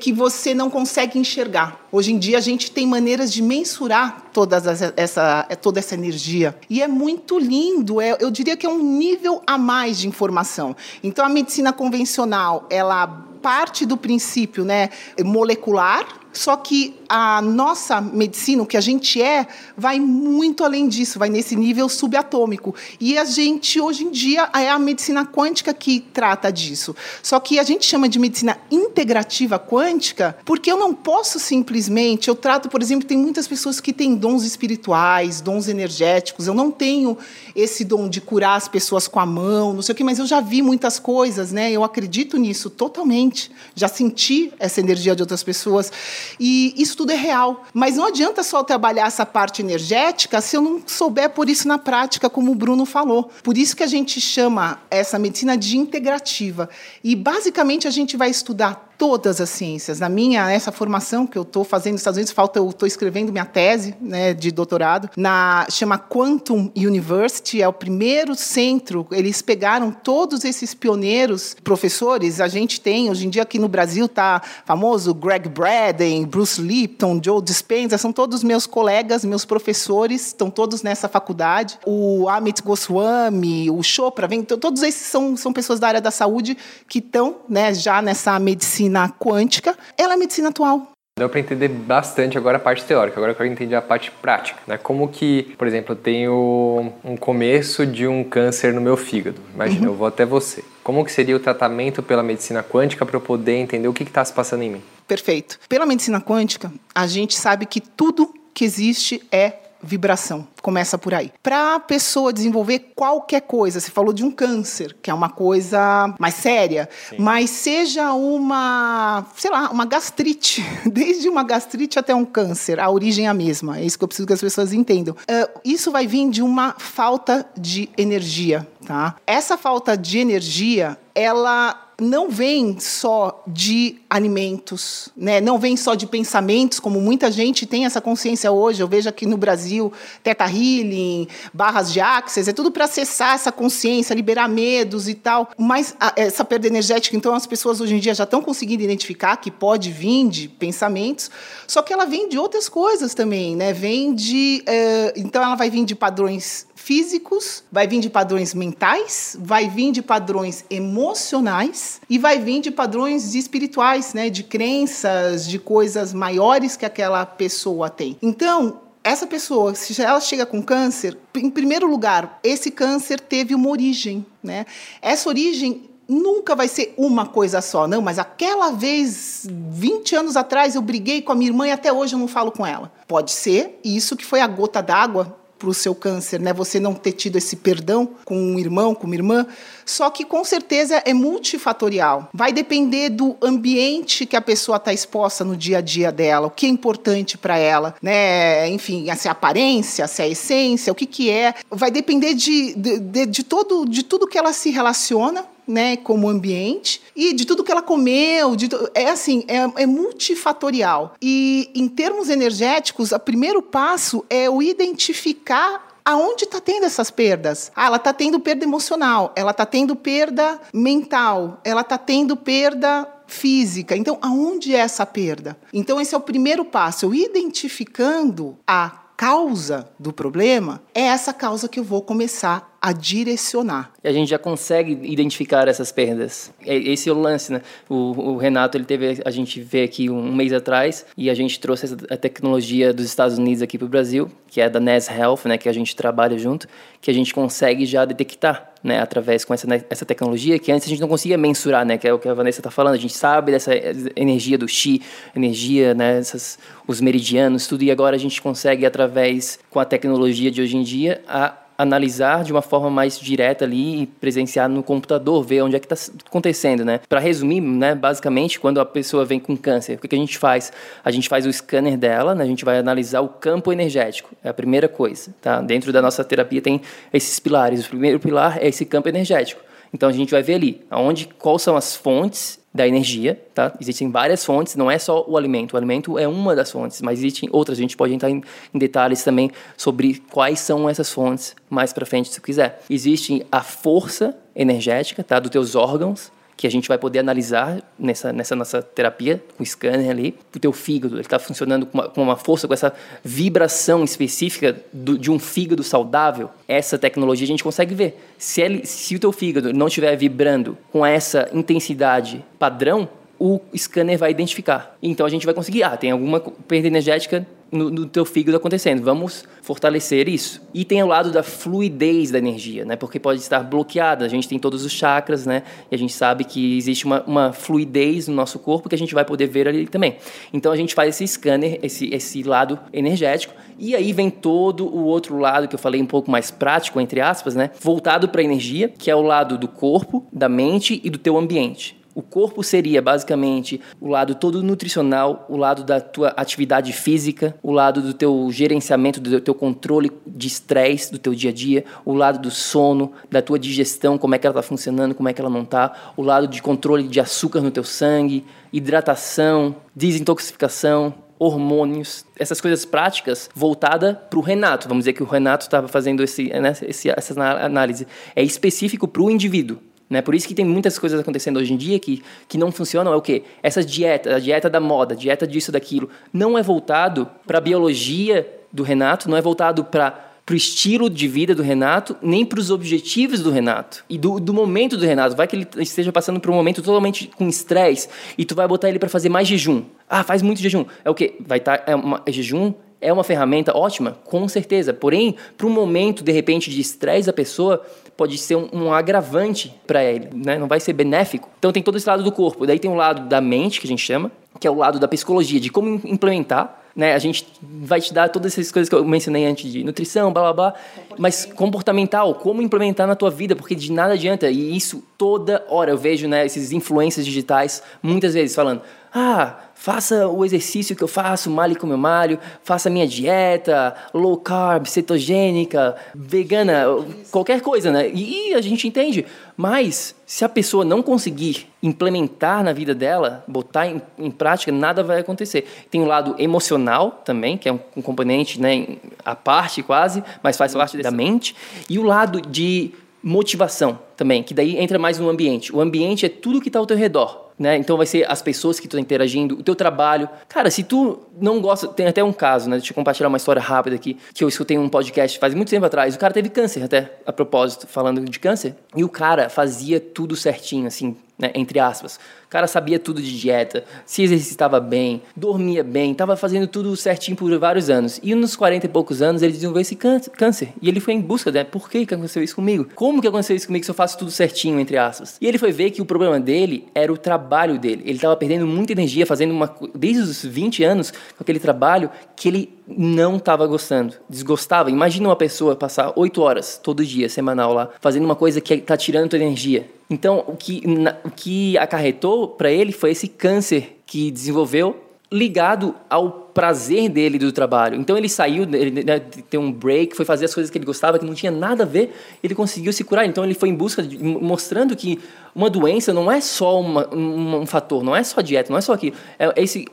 que você não consegue enxergar. Hoje em dia a gente tem maneiras de mensurar toda essa, toda essa energia. E é muito lindo, é, eu diria que é um nível a mais de informação. Então a medicina convencional, ela parte do princípio né, molecular, só que a nossa medicina, o que a gente é, vai muito além disso, vai nesse nível subatômico. E a gente, hoje em dia, é a medicina quântica que trata disso. Só que a gente chama de medicina integrativa quântica porque eu não posso simplesmente. Eu trato, por exemplo, tem muitas pessoas que têm dons espirituais, dons energéticos. Eu não tenho esse dom de curar as pessoas com a mão, não sei o quê, mas eu já vi muitas coisas, né? Eu acredito nisso totalmente. Já senti essa energia de outras pessoas. E isso tudo é real. Mas não adianta só trabalhar essa parte energética se eu não souber por isso na prática, como o Bruno falou. Por isso que a gente chama essa medicina de integrativa. E basicamente a gente vai estudar todas as ciências. Na minha essa formação que eu estou fazendo nos Estados Unidos, falta eu estou escrevendo minha tese, né, de doutorado na chama Quantum University, é o primeiro centro. Eles pegaram todos esses pioneiros, professores. A gente tem hoje em dia aqui no Brasil tá famoso Greg Braden, Bruce Lipton, Joe Dispenza, são todos meus colegas, meus professores, estão todos nessa faculdade. O Amit Goswami, o Chopra, vem, todos esses são, são pessoas da área da saúde que estão, né, já nessa medicina medicina quântica, ela é medicina atual. Deu para entender bastante agora a parte teórica, agora eu quero entender a parte prática. Né? Como que, por exemplo, eu tenho um começo de um câncer no meu fígado. Imagina, uhum. eu vou até você. Como que seria o tratamento pela medicina quântica para eu poder entender o que está se passando em mim? Perfeito. Pela medicina quântica, a gente sabe que tudo que existe é vibração. Começa por aí. Para a pessoa desenvolver qualquer coisa, você falou de um câncer, que é uma coisa mais séria, Sim. mas seja uma, sei lá, uma gastrite, desde uma gastrite até um câncer, a origem é a mesma. É isso que eu preciso que as pessoas entendam. Uh, isso vai vir de uma falta de energia, tá? Essa falta de energia, ela não vem só de alimentos, né? não vem só de pensamentos, como muita gente tem essa consciência hoje. Eu vejo aqui no Brasil, Teta Healing, barras de Axis, é tudo para acessar essa consciência, liberar medos e tal. Mas a, essa perda energética, então, as pessoas hoje em dia já estão conseguindo identificar que pode vir de pensamentos, só que ela vem de outras coisas também, né? Vem de. Uh, então, ela vai vir de padrões físicos, vai vir de padrões mentais, vai vir de padrões emocionais e vai vir de padrões espirituais, né, de crenças, de coisas maiores que aquela pessoa tem. Então, essa pessoa, se ela chega com câncer, em primeiro lugar, esse câncer teve uma origem, né? Essa origem nunca vai ser uma coisa só, não, mas aquela vez, 20 anos atrás, eu briguei com a minha irmã e até hoje eu não falo com ela. Pode ser isso que foi a gota d'água para o seu câncer, né? Você não ter tido esse perdão com um irmão, com uma irmã. Só que com certeza é multifatorial. Vai depender do ambiente que a pessoa está exposta no dia a dia dela, o que é importante para ela, né? Enfim, se é a aparência, se é a essência, o que, que é. Vai depender de, de, de, de todo, de tudo que ela se relaciona né, como ambiente e de tudo que ela comeu, de, é assim, é, é, multifatorial. E em termos energéticos, o primeiro passo é o identificar Aonde está tendo essas perdas? Ah, ela está tendo perda emocional, ela está tendo perda mental, ela está tendo perda física. Então, aonde é essa perda? Então, esse é o primeiro passo, eu identificando a causa do problema, é essa causa que eu vou começar a direcionar. E a gente já consegue identificar essas perdas. Esse é o lance, né? O, o Renato, ele teve, a gente vê aqui um mês atrás, e a gente trouxe a tecnologia dos Estados Unidos aqui para o Brasil, que é da NES Health, né? Que a gente trabalha junto, que a gente consegue já detectar, né? Através com essa, né, essa tecnologia, que antes a gente não conseguia mensurar, né? Que é o que a Vanessa está falando. A gente sabe dessa energia do Qi, energia, né? Essas, os meridianos, tudo. E agora a gente consegue, através, com a tecnologia de hoje em dia, a analisar de uma forma mais direta ali e presenciar no computador, ver onde é que está acontecendo, né? Para resumir, né, basicamente, quando a pessoa vem com câncer, o que, que a gente faz? A gente faz o scanner dela, né? a gente vai analisar o campo energético, é a primeira coisa, tá? Dentro da nossa terapia tem esses pilares. O primeiro pilar é esse campo energético. Então a gente vai ver ali aonde, quais são as fontes da energia, tá? Existem várias fontes, não é só o alimento. O alimento é uma das fontes, mas existem outras. A gente pode entrar em, em detalhes também sobre quais são essas fontes mais para frente, se quiser. Existe a força energética, tá? Dos teus órgãos, que a gente vai poder analisar nessa, nessa nossa terapia, com o scanner ali, o teu fígado, ele está funcionando com uma, com uma, força, com essa vibração específica do, de um fígado saudável, essa tecnologia a gente consegue ver. Se, ele, se o teu fígado não estiver vibrando com essa intensidade padrão, o scanner vai identificar. Então a gente vai conseguir, ah, tem alguma perda energética no, no, teu fígado acontecendo. Vamos fortalecer isso. E tem o lado da fluidez da energia, né? Porque pode estar bloqueada. A gente tem todos os chakras, né? E a gente sabe que existe uma, uma fluidez no nosso corpo que a gente vai poder ver ali também. Então a gente faz esse scanner, esse, esse lado energético. E aí vem todo o outro lado que eu falei um pouco mais prático, entre aspas, né? Voltado para a energia, que é o lado do corpo, da mente e do teu ambiente. O corpo seria basicamente o lado todo nutricional, o lado da tua atividade física, o lado do teu gerenciamento, do teu controle de estresse do teu dia a dia, o lado do sono, da tua digestão, como é que ela está funcionando, como é que ela não está, o lado de controle de açúcar no teu sangue, hidratação, desintoxicação, hormônios, essas coisas práticas voltada para o Renato. Vamos dizer que o Renato estava fazendo esse, né, esse, essa análise. É específico para o indivíduo. Né? Por isso que tem muitas coisas acontecendo hoje em dia que, que não funcionam. É o quê? Essa dieta, a dieta da moda, dieta disso, daquilo, não é voltado para a biologia do Renato, não é voltado para o estilo de vida do Renato, nem para os objetivos do Renato e do, do momento do Renato. Vai que ele esteja passando por um momento totalmente com estresse e tu vai botar ele para fazer mais jejum. Ah, faz muito jejum. É o quê? Vai estar tá, é é jejum é uma ferramenta ótima, com certeza. Porém, para um momento de repente de estresse da pessoa, pode ser um, um agravante para ele, né? Não vai ser benéfico. Então tem todo esse lado do corpo. Daí tem um lado da mente que a gente chama, que é o lado da psicologia, de como implementar né? A gente vai te dar todas essas coisas que eu mencionei antes de nutrição, blá blá blá, mas comportamental, como implementar na tua vida, porque de nada adianta. E isso toda hora eu vejo, né, esses influências digitais muitas vezes falando: "Ah, faça o exercício que eu faço, male como eu malho, faça minha dieta, low carb, cetogênica, vegana, qualquer coisa, né? E a gente entende. Mas se a pessoa não conseguir implementar na vida dela, botar em, em prática, nada vai acontecer. Tem o um lado emocional também, que é um, um componente, né, à parte quase, mas faz parte da mente, e o lado de motivação também, que daí entra mais no ambiente. O ambiente é tudo que está ao teu redor. Né? Então vai ser as pessoas que estão interagindo, o teu trabalho. Cara, se tu não gosta, tem até um caso, né? Deixa eu compartilhar uma história rápida aqui, que eu escutei um podcast faz muito tempo atrás. O cara teve câncer, até a propósito, falando de câncer, e o cara fazia tudo certinho, assim, né, entre aspas. O cara sabia tudo de dieta, se exercitava bem, dormia bem, estava fazendo tudo certinho por vários anos. E nos 40 e poucos anos ele desenvolveu esse câncer. E ele foi em busca, né? Por que, aconteceu isso comigo? Como que aconteceu isso comigo se eu faço tudo certinho, entre aspas? E ele foi ver que o problema dele era o trabalho dele. Ele estava perdendo muita energia fazendo uma. Desde os 20 anos, com aquele trabalho que ele não estava gostando, desgostava. Imagina uma pessoa passar 8 horas todo dia, semanal lá, fazendo uma coisa que está tirando tua energia. Então, o que, na, o que acarretou para ele foi esse câncer que desenvolveu ligado ao prazer dele do trabalho. Então ele saiu, ele né, tem um break, foi fazer as coisas que ele gostava, que não tinha nada a ver, ele conseguiu se curar. Então ele foi em busca, de, mostrando que uma doença não é só uma, um, um, fator, não é só dieta, não é só aquilo. É esse,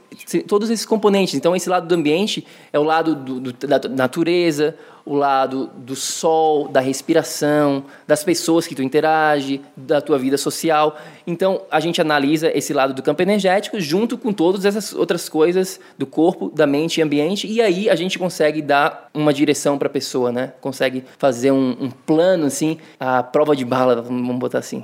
todos esses componentes. Então esse lado do ambiente é o lado do, do, da natureza, o lado do sol, da respiração, das pessoas que tu interage, da tua vida social. Então, a gente analisa esse lado do campo energético junto com todas essas outras coisas do corpo, da mente e ambiente, e aí a gente consegue dar uma direção para a pessoa, né? Consegue fazer um, um plano, assim, a prova de bala, vamos botar assim.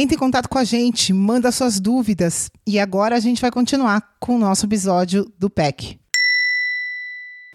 Entre em contato com a gente, manda suas dúvidas e agora a gente vai continuar com o nosso episódio do PEC.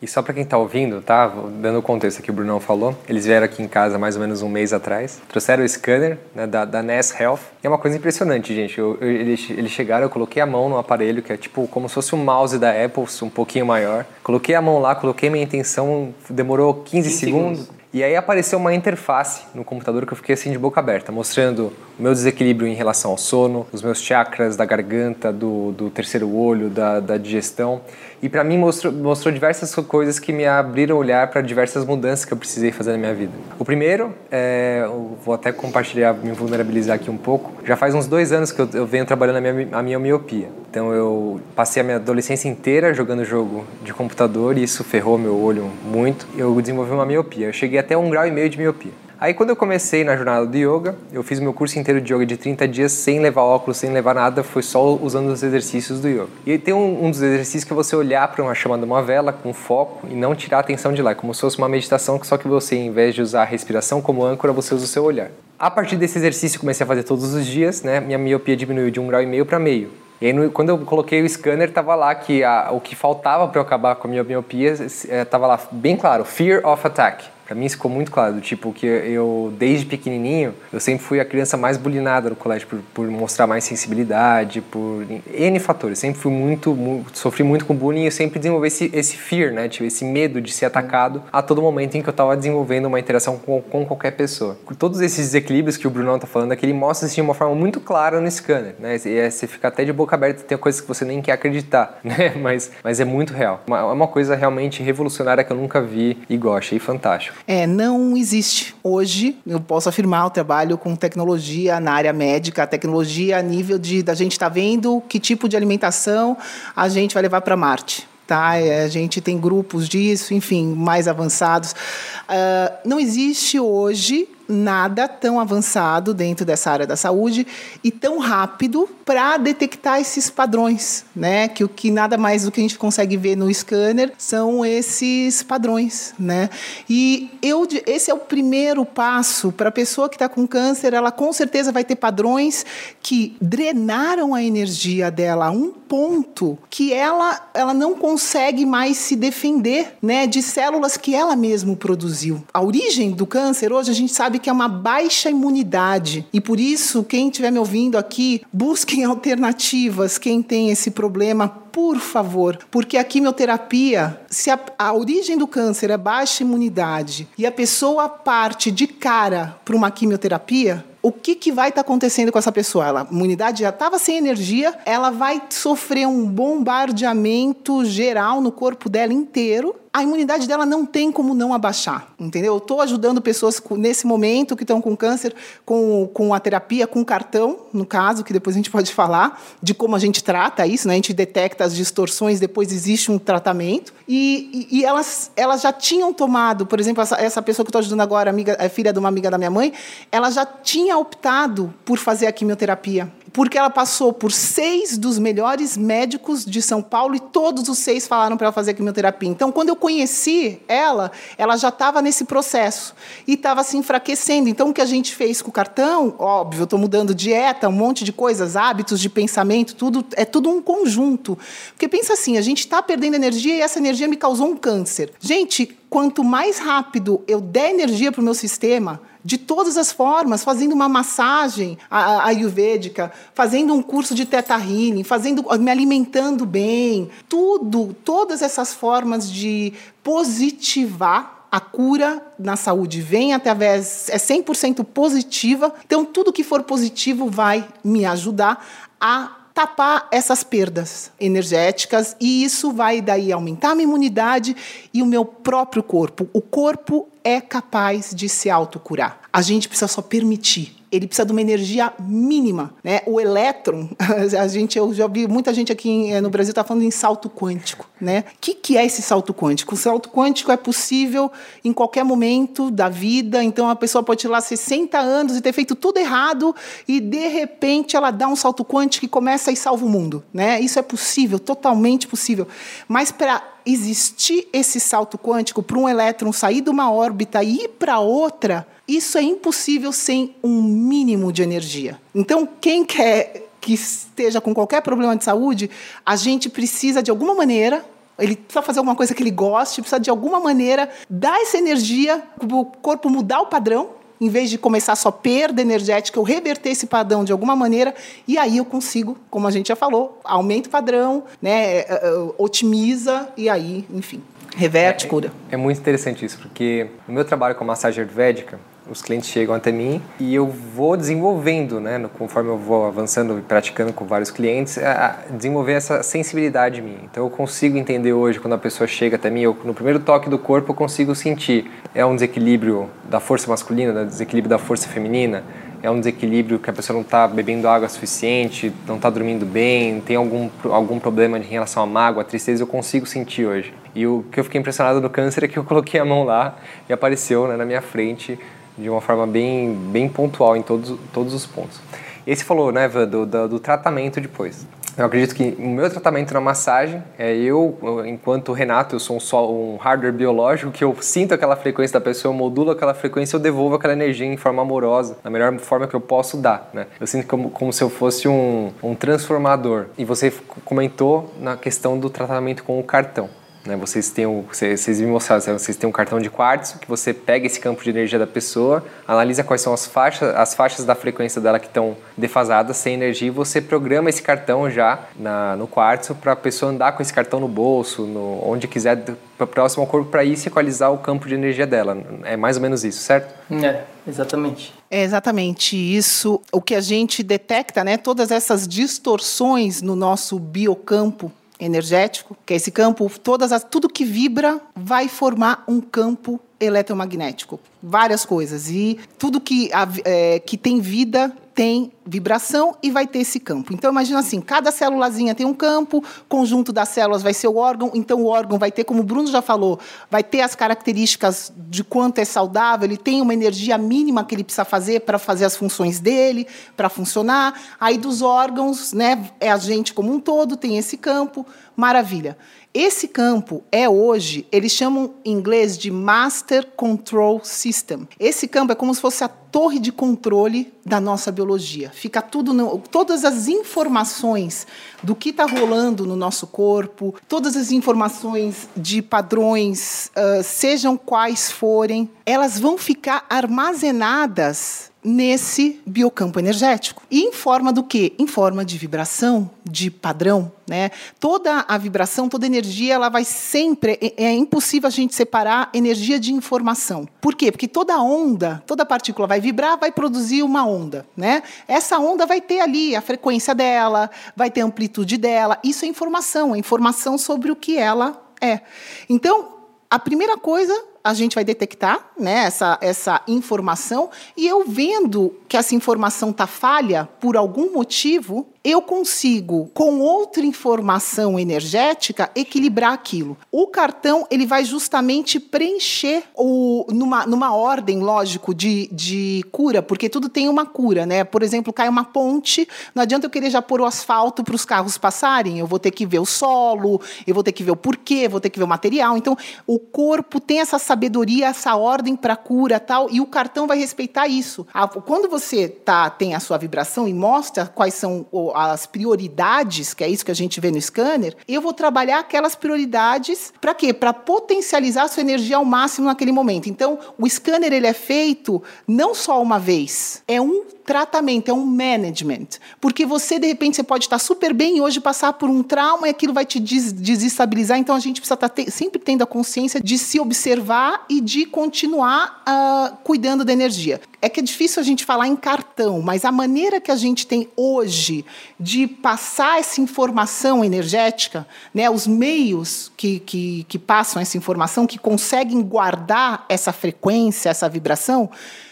E só para quem está ouvindo, tá? Dando o contexto que o Brunão falou, eles vieram aqui em casa mais ou menos um mês atrás, trouxeram o scanner né, da, da Ness Health. E é uma coisa impressionante, gente. Eu, eu, eles, eles chegaram, eu coloquei a mão no aparelho, que é tipo como se fosse um mouse da Apple, um pouquinho maior. Coloquei a mão lá, coloquei minha intenção, demorou 15, 15 segundos. segundos. E aí apareceu uma interface no computador que eu fiquei assim de boca aberta, mostrando o meu desequilíbrio em relação ao sono, os meus chakras da garganta, do, do terceiro olho, da, da digestão. E para mim mostrou, mostrou diversas coisas que me abriram o olhar para diversas mudanças que eu precisei fazer na minha vida. O primeiro, é, vou até compartilhar, me vulnerabilizar aqui um pouco. Já faz uns dois anos que eu, eu venho trabalhando a minha, a minha miopia. Então eu passei a minha adolescência inteira jogando jogo de computador e isso ferrou meu olho muito. Eu desenvolvi uma miopia. Eu cheguei até um grau e meio de miopia. Aí quando eu comecei na jornada do yoga, eu fiz meu curso inteiro de yoga de 30 dias sem levar óculos, sem levar nada, foi só usando os exercícios do yoga. E tem um, um dos exercícios que é você olhar para uma chama de uma vela com foco e não tirar a atenção de lá, como se fosse uma meditação, só que você, em vez de usar a respiração como âncora, você usa o seu olhar. A partir desse exercício, comecei a fazer todos os dias, né? Minha miopia diminuiu de um grau e meio para meio. E aí, quando eu coloquei o scanner, tava lá que a, o que faltava para eu acabar com a minha miopia, estava lá bem claro, Fear of Attack. Para mim ficou muito claro, do tipo que eu desde pequenininho, eu sempre fui a criança mais bulinada no colégio por, por mostrar mais sensibilidade, por N fatores. Sempre fui muito, muito, sofri muito com bullying e eu sempre desenvolvi esse, esse fear, né, tipo, esse medo de ser atacado a todo momento em que eu estava desenvolvendo uma interação com, com qualquer pessoa. Todos esses desequilíbrios que o Brunão tá falando aqui, ele mostra assim, de uma forma muito clara no scanner, né? E é, você fica até de boca aberta, tem coisas que você nem quer acreditar, né? Mas, mas é muito real. É uma coisa realmente revolucionária que eu nunca vi igual, achei fantástico. É, não existe. Hoje, eu posso afirmar, eu trabalho com tecnologia na área médica, tecnologia a nível de da gente estar tá vendo que tipo de alimentação a gente vai levar para Marte. Tá? É, a gente tem grupos disso, enfim, mais avançados. Uh, não existe hoje nada tão avançado dentro dessa área da saúde e tão rápido para detectar esses padrões, né? Que o que nada mais do que a gente consegue ver no scanner são esses padrões, né? E eu, esse é o primeiro passo para a pessoa que está com câncer, ela com certeza vai ter padrões que drenaram a energia dela a um ponto que ela, ela não consegue mais se defender, né? De células que ela mesma produziu. A origem do câncer hoje a gente sabe que é uma baixa imunidade. E por isso quem estiver me ouvindo aqui busque busquem alternativas. Quem tem esse problema, por favor, porque a quimioterapia, se a, a origem do câncer é baixa imunidade e a pessoa parte de cara para uma quimioterapia, o que, que vai estar tá acontecendo com essa pessoa? Ela, a imunidade já estava sem energia, ela vai sofrer um bombardeamento geral no corpo dela inteiro a imunidade dela não tem como não abaixar, entendeu? Eu estou ajudando pessoas nesse momento que estão com câncer, com, com a terapia, com cartão, no caso, que depois a gente pode falar de como a gente trata isso, né? A gente detecta as distorções, depois existe um tratamento. E, e, e elas, elas já tinham tomado, por exemplo, essa, essa pessoa que estou ajudando agora, amiga, é filha de uma amiga da minha mãe, ela já tinha optado por fazer a quimioterapia porque ela passou por seis dos melhores médicos de São Paulo e todos os seis falaram para ela fazer quimioterapia. Então, quando eu conheci ela, ela já estava nesse processo e estava se enfraquecendo. Então, o que a gente fez com o cartão, óbvio, estou mudando dieta, um monte de coisas, hábitos de pensamento, tudo é tudo um conjunto. Porque pensa assim, a gente está perdendo energia e essa energia me causou um câncer. Gente, quanto mais rápido eu der energia para o meu sistema, de todas as formas, fazendo uma massagem ayurvédica, fazendo um curso de teta healing, fazendo, me alimentando bem, tudo, todas essas formas de positivar a cura na saúde vem através é 100% positiva. Então tudo que for positivo vai me ajudar a tapar essas perdas energéticas e isso vai daí aumentar a minha imunidade e o meu próprio corpo. O corpo é capaz de se autocurar. A gente precisa só permitir ele precisa de uma energia mínima, né? O elétron, a gente, eu já vi muita gente aqui eh, no Brasil está falando em salto quântico, né? O que, que é esse salto quântico? O salto quântico é possível em qualquer momento da vida, então a pessoa pode ir lá 60 anos e ter feito tudo errado e de repente ela dá um salto quântico e começa e salva o mundo, né? Isso é possível, totalmente possível. Mas para existir esse salto quântico para um elétron sair de uma órbita e ir para outra, isso é impossível sem um mínimo de energia. Então, quem quer que esteja com qualquer problema de saúde, a gente precisa, de alguma maneira, ele precisa fazer alguma coisa que ele goste, precisa de alguma maneira dar essa energia, o corpo mudar o padrão, em vez de começar só perda energética, eu reverter esse padrão de alguma maneira, e aí eu consigo, como a gente já falou, aumenta o padrão, né, é, é, otimiza, e aí, enfim, reverte, é, cura. É muito interessante isso, porque no meu trabalho com massagem ayurvédica, os clientes chegam até mim e eu vou desenvolvendo, né, conforme eu vou avançando e praticando com vários clientes, a desenvolver essa sensibilidade em mim. Então eu consigo entender hoje quando a pessoa chega até mim, eu, no primeiro toque do corpo eu consigo sentir é um desequilíbrio da força masculina, um desequilíbrio da força feminina, é um desequilíbrio que a pessoa não está bebendo água suficiente, não está dormindo bem, tem algum, algum problema em relação à mágoa, à tristeza, eu consigo sentir hoje. E o que eu fiquei impressionado no câncer é que eu coloquei a mão lá e apareceu né, na minha frente de uma forma bem, bem pontual em todos, todos os pontos. E você falou, né, do, do, do tratamento depois. Eu acredito que o meu tratamento na massagem é eu, enquanto Renato, eu sou um, só, um hardware biológico que eu sinto aquela frequência da pessoa, eu modulo aquela frequência, eu devolvo aquela energia em forma amorosa, da melhor forma que eu posso dar, né? Eu sinto como, como se eu fosse um, um transformador. E você comentou na questão do tratamento com o cartão. Né? Vocês, têm o, vocês, vocês me mostraram, vocês têm um cartão de quartzo que você pega esse campo de energia da pessoa, analisa quais são as faixas, as faixas da frequência dela que estão defasadas, sem energia, e você programa esse cartão já na, no quartzo para a pessoa andar com esse cartão no bolso, no, onde quiser, próximo ao corpo, para ir se equalizar o campo de energia dela. É mais ou menos isso, certo? É, exatamente. É exatamente isso. O que a gente detecta, né? Todas essas distorções no nosso biocampo energético, que é esse campo, todas as, tudo que vibra vai formar um campo eletromagnético. Várias coisas. E tudo que, é, que tem vida tem vibração e vai ter esse campo. Então imagina assim, cada célulazinha tem um campo, conjunto das células vai ser o órgão, então o órgão vai ter, como o Bruno já falou, vai ter as características de quanto é saudável, ele tem uma energia mínima que ele precisa fazer para fazer as funções dele, para funcionar. Aí dos órgãos, né, é a gente como um todo, tem esse campo, maravilha. Esse campo é hoje, eles chamam em inglês de Master Control System. Esse campo é como se fosse a torre de controle da nossa biologia. Fica tudo, no, todas as informações do que está rolando no nosso corpo, todas as informações de padrões, uh, sejam quais forem, elas vão ficar armazenadas nesse biocampo energético. E em forma do quê? Em forma de vibração, de padrão, né? Toda a vibração, toda a energia, ela vai sempre é, é impossível a gente separar energia de informação. Por quê? Porque toda onda, toda partícula vai vibrar, vai produzir uma onda, né? Essa onda vai ter ali a frequência dela, vai ter a amplitude dela. Isso é informação, é informação sobre o que ela é. Então, a primeira coisa a gente vai detectar né, essa, essa informação e eu vendo que essa informação está falha por algum motivo, eu consigo, com outra informação energética, equilibrar aquilo. O cartão ele vai justamente preencher o, numa, numa ordem, lógico, de, de cura, porque tudo tem uma cura, né? Por exemplo, cai uma ponte, não adianta eu querer já pôr o asfalto para os carros passarem, eu vou ter que ver o solo, eu vou ter que ver o porquê, vou ter que ver o material. Então, o corpo tem essa sabedoria, essa ordem para cura tal, e o cartão vai respeitar isso. Quando você tá, tem a sua vibração e mostra quais são as prioridades, que é isso que a gente vê no scanner, eu vou trabalhar aquelas prioridades para quê? Para potencializar a sua energia ao máximo naquele momento. Então, o scanner ele é feito não só uma vez, é um tratamento, é um management. Porque você, de repente, você pode estar super bem e hoje passar por um trauma e aquilo vai te des desestabilizar. Então, a gente precisa estar te sempre tendo a consciência de se observar e de continuar uh, cuidando da energia. É que é difícil a gente falar em cartão, mas a maneira que a gente tem hoje de passar essa informação energética, né, os meios que, que, que passam essa informação, que conseguem guardar essa frequência, essa vibração,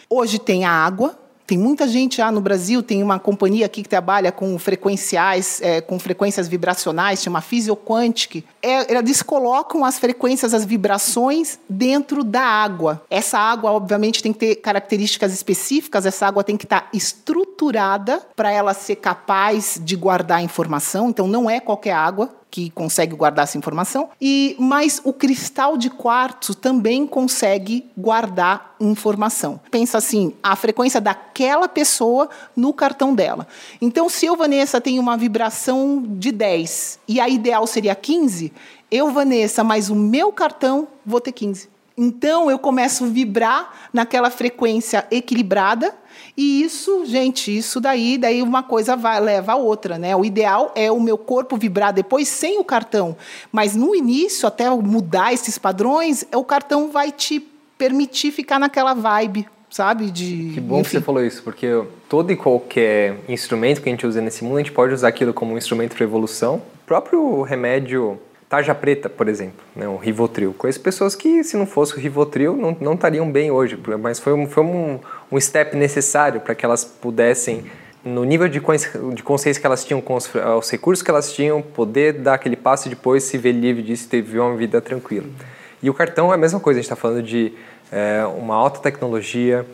hoje tem a água, tem muita gente já no Brasil, tem uma companhia aqui que trabalha com frequenciais, é, com frequências vibracionais, chama Physioquantic. É, eles colocam as frequências, as vibrações dentro da água. Essa água, obviamente, tem que ter características específicas, essa água tem que estar estruturada para ela ser capaz de guardar informação, então não é qualquer água que consegue guardar essa informação, e mas o cristal de quartzo também consegue guardar informação. Pensa assim, a frequência daquela pessoa no cartão dela. Então, se eu, Vanessa, tenho uma vibração de 10 e a ideal seria 15, eu, Vanessa, mais o meu cartão, vou ter 15. Então, eu começo a vibrar naquela frequência equilibrada e isso, gente, isso daí, daí uma coisa vai, leva a outra, né? O ideal é o meu corpo vibrar depois sem o cartão, mas no início, até mudar esses padrões, o cartão vai te permitir ficar naquela vibe, sabe? De, que bom enfim. que você falou isso, porque todo e qualquer instrumento que a gente usa nesse mundo, a gente pode usar aquilo como um instrumento para evolução. O próprio remédio tarja preta, por exemplo, né, o Rivotril. Conheço pessoas que, se não fosse o Rivotril, não, não estariam bem hoje, mas foi um, foi um, um step necessário para que elas pudessem, no nível de, de consciência que elas tinham com os, os, recursos que elas tinham, poder dar aquele passo e depois se ver livre disso e ter viver uma vida tranquila. E o cartão é a mesma coisa, a gente está falando de é, uma alta tecnologia,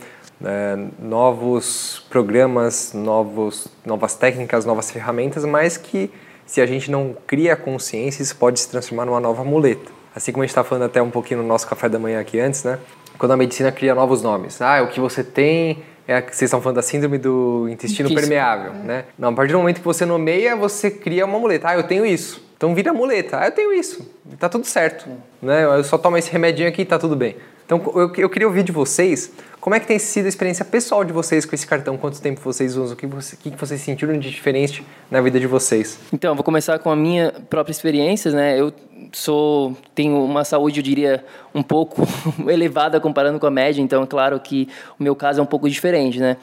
é, novos programas, novos, novas técnicas, novas ferramentas, mas que se a gente não cria consciência, isso pode se transformar numa nova muleta. Assim como a gente está falando até um pouquinho no nosso café da manhã aqui antes, né? Quando a medicina cria novos nomes. Ah, o que você tem é vocês estão falando da síndrome do intestino permeável, né? Não, a partir do momento que você nomeia, você cria uma muleta. Ah, eu tenho isso. Então vira muleta. Ah, eu tenho isso. Tá tudo certo. Né? Eu só tomo esse remedinho aqui e tá tudo bem. Então eu, eu queria ouvir de vocês como é que tem sido a experiência pessoal de vocês com esse cartão? Quanto tempo vocês usam? O que, você, o que vocês sentiram de diferente na vida de vocês? Então, vou começar com a minha própria experiência, né? Eu sou tenho uma saúde, eu diria, um pouco elevada comparando com a média, então é claro que o meu caso é um pouco diferente, né?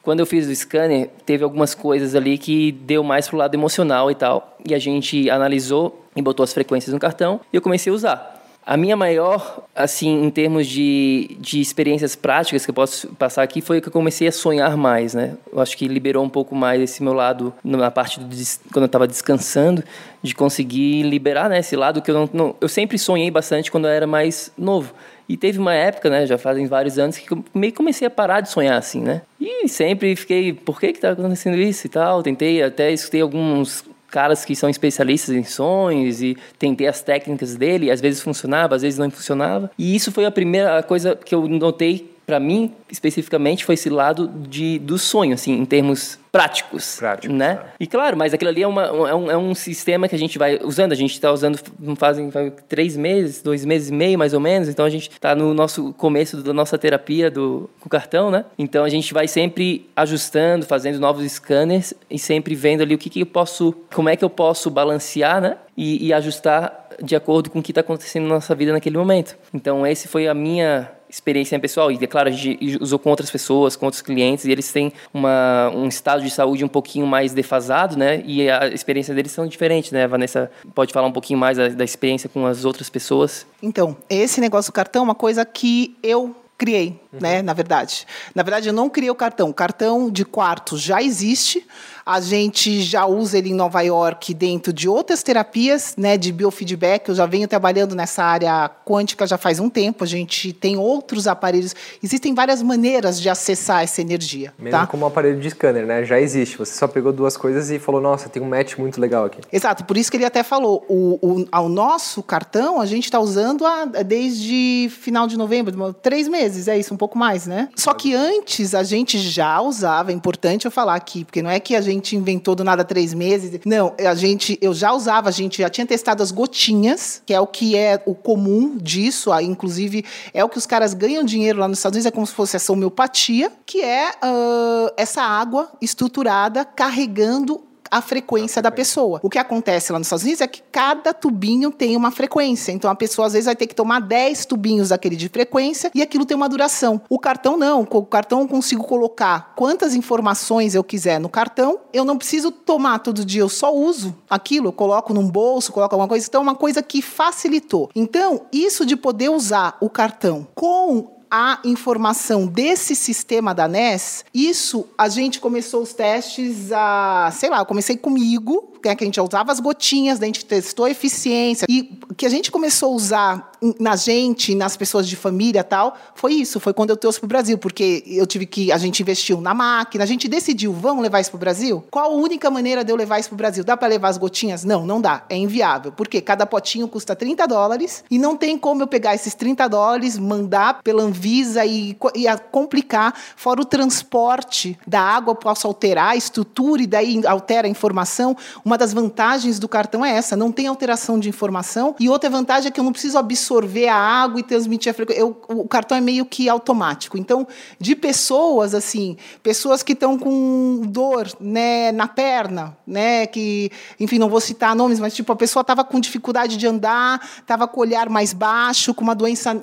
Quando eu fiz o scanner, teve algumas coisas ali que deu mais pro lado emocional e tal, e a gente analisou e botou as frequências no cartão e eu comecei a usar. A minha maior, assim, em termos de, de experiências práticas que eu posso passar aqui, foi que eu comecei a sonhar mais, né? Eu acho que liberou um pouco mais esse meu lado, na parte do, quando eu estava descansando, de conseguir liberar, né? Esse lado que eu não, não, Eu sempre sonhei bastante quando eu era mais novo. E teve uma época, né, já fazem vários anos, que eu meio comecei a parar de sonhar assim, né? E sempre fiquei, por que que tá acontecendo isso e tal? Tentei, até escutei alguns caras que são especialistas em sonhos e tentei as técnicas dele, às vezes funcionava, às vezes não funcionava. E isso foi a primeira coisa que eu notei para mim especificamente foi esse lado de do sonho assim em termos práticos, práticos né? Tá. E claro, mas aquilo ali é, uma, é, um, é um sistema que a gente vai usando. A gente está usando não fazem três meses, dois meses e meio mais ou menos. Então a gente está no nosso começo da nossa terapia do com cartão, né? Então a gente vai sempre ajustando, fazendo novos scanners e sempre vendo ali o que, que eu posso, como é que eu posso balancear, né? E, e ajustar de acordo com o que está acontecendo na nossa vida naquele momento. Então esse foi a minha experiência pessoal. E, é claro, a gente usou com outras pessoas, com outros clientes, e eles têm uma, um estado de saúde um pouquinho mais defasado, né? E a experiência deles são diferentes, né? A Vanessa pode falar um pouquinho mais da, da experiência com as outras pessoas? Então, esse negócio do cartão é uma coisa que eu criei, uhum. né, na verdade. Na verdade, eu não criei o cartão. O cartão de quarto já existe. A gente já usa ele em Nova York dentro de outras terapias, né, de biofeedback. Eu já venho trabalhando nessa área quântica já faz um tempo. A gente tem outros aparelhos. Existem várias maneiras de acessar essa energia. Mesmo tá? como um aparelho de scanner, né? Já existe. Você só pegou duas coisas e falou: Nossa, tem um match muito legal aqui. Exato. Por isso que ele até falou: o, o ao nosso cartão a gente está usando a, desde final de novembro, três meses, é isso, um pouco mais, né? Só que antes a gente já usava. É importante eu falar aqui, porque não é que a gente gente inventou do nada três meses. Não, a gente, eu já usava, a gente já tinha testado as gotinhas, que é o que é o comum disso, inclusive é o que os caras ganham dinheiro lá nos Estados Unidos, é como se fosse essa homeopatia, que é uh, essa água estruturada carregando a frequência da pessoa. O que acontece lá nos Estados Unidos é que cada tubinho tem uma frequência. Então a pessoa às vezes vai ter que tomar 10 tubinhos daquele de frequência e aquilo tem uma duração. O cartão não. Com o cartão eu consigo colocar quantas informações eu quiser no cartão. Eu não preciso tomar todo dia, eu só uso aquilo. Eu coloco num bolso, coloco alguma coisa. Então é uma coisa que facilitou. Então, isso de poder usar o cartão com a informação desse sistema da NES, isso a gente começou os testes a, sei lá, eu comecei comigo, né, que a gente usava as gotinhas, a gente testou a eficiência. E que a gente começou a usar na gente, nas pessoas de família tal, foi isso, foi quando eu trouxe para o Brasil, porque eu tive que, a gente investiu na máquina, a gente decidiu, vamos levar isso para o Brasil? Qual a única maneira de eu levar isso para o Brasil? Dá para levar as gotinhas? Não, não dá, é inviável, porque cada potinho custa 30 dólares e não tem como eu pegar esses 30 dólares, mandar pela Anvisa e, e complicar, fora o transporte da água, posso alterar a estrutura e daí altera a informação. Uma das vantagens do cartão é essa, não tem alteração de informação. E outra vantagem é que eu não preciso absorver a água e transmitir a frequência. Eu, o cartão é meio que automático. Então, de pessoas, assim, pessoas que estão com dor né, na perna, né, que, enfim, não vou citar nomes, mas tipo, a pessoa estava com dificuldade de andar, estava com o olhar mais baixo, com uma doença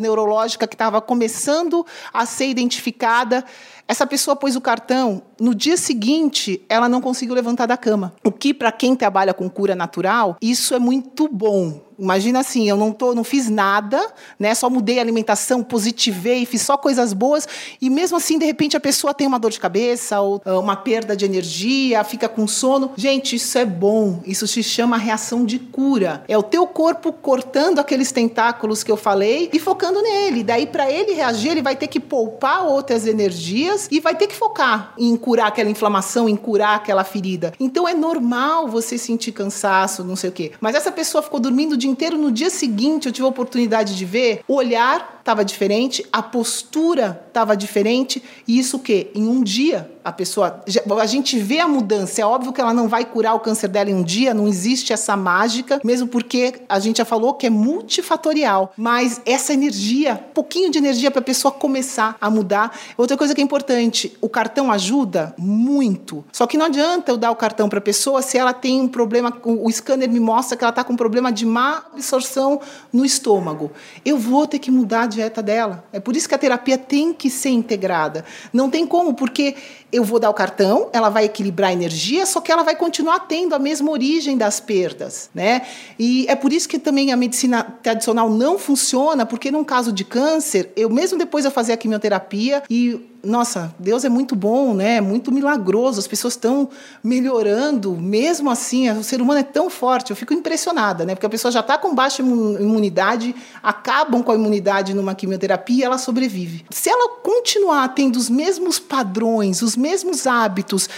neurológica que estava começando a ser identificada. Essa pessoa pôs o cartão, no dia seguinte ela não conseguiu levantar da cama. O que para quem trabalha com cura natural, isso é muito bom, Imagina assim, eu não tô, não fiz nada, né? Só mudei a alimentação, positivei, fiz só coisas boas e mesmo assim de repente a pessoa tem uma dor de cabeça ou uh, uma perda de energia, fica com sono. Gente, isso é bom. Isso se chama reação de cura. É o teu corpo cortando aqueles tentáculos que eu falei e focando nele. Daí para ele reagir, ele vai ter que poupar outras energias e vai ter que focar em curar aquela inflamação, em curar aquela ferida. Então é normal você sentir cansaço, não sei o quê. Mas essa pessoa ficou dormindo de dia inteiro. No dia seguinte, eu tive a oportunidade de ver o olhar estava diferente, a postura estava diferente, e isso o quê? Em um dia a pessoa. A gente vê a mudança. É óbvio que ela não vai curar o câncer dela em um dia, não existe essa mágica, mesmo porque a gente já falou que é multifatorial. Mas essa energia, pouquinho de energia para a pessoa começar a mudar. Outra coisa que é importante: o cartão ajuda muito. Só que não adianta eu dar o cartão para a pessoa se ela tem um problema. O scanner me mostra que ela está com um problema de má absorção no estômago. Eu vou ter que mudar de dieta dela. É por isso que a terapia tem que ser integrada. Não tem como, porque eu vou dar o cartão, ela vai equilibrar a energia, só que ela vai continuar tendo a mesma origem das perdas, né? E é por isso que também a medicina tradicional não funciona, porque num caso de câncer, eu mesmo depois de fazer a quimioterapia e nossa, Deus é muito bom, né? É muito milagroso. As pessoas estão melhorando, mesmo assim. O ser humano é tão forte. Eu fico impressionada, né? Porque a pessoa já está com baixa imunidade, acabam com a imunidade numa quimioterapia, ela sobrevive. Se ela continuar tendo os mesmos padrões, os mesmos hábitos,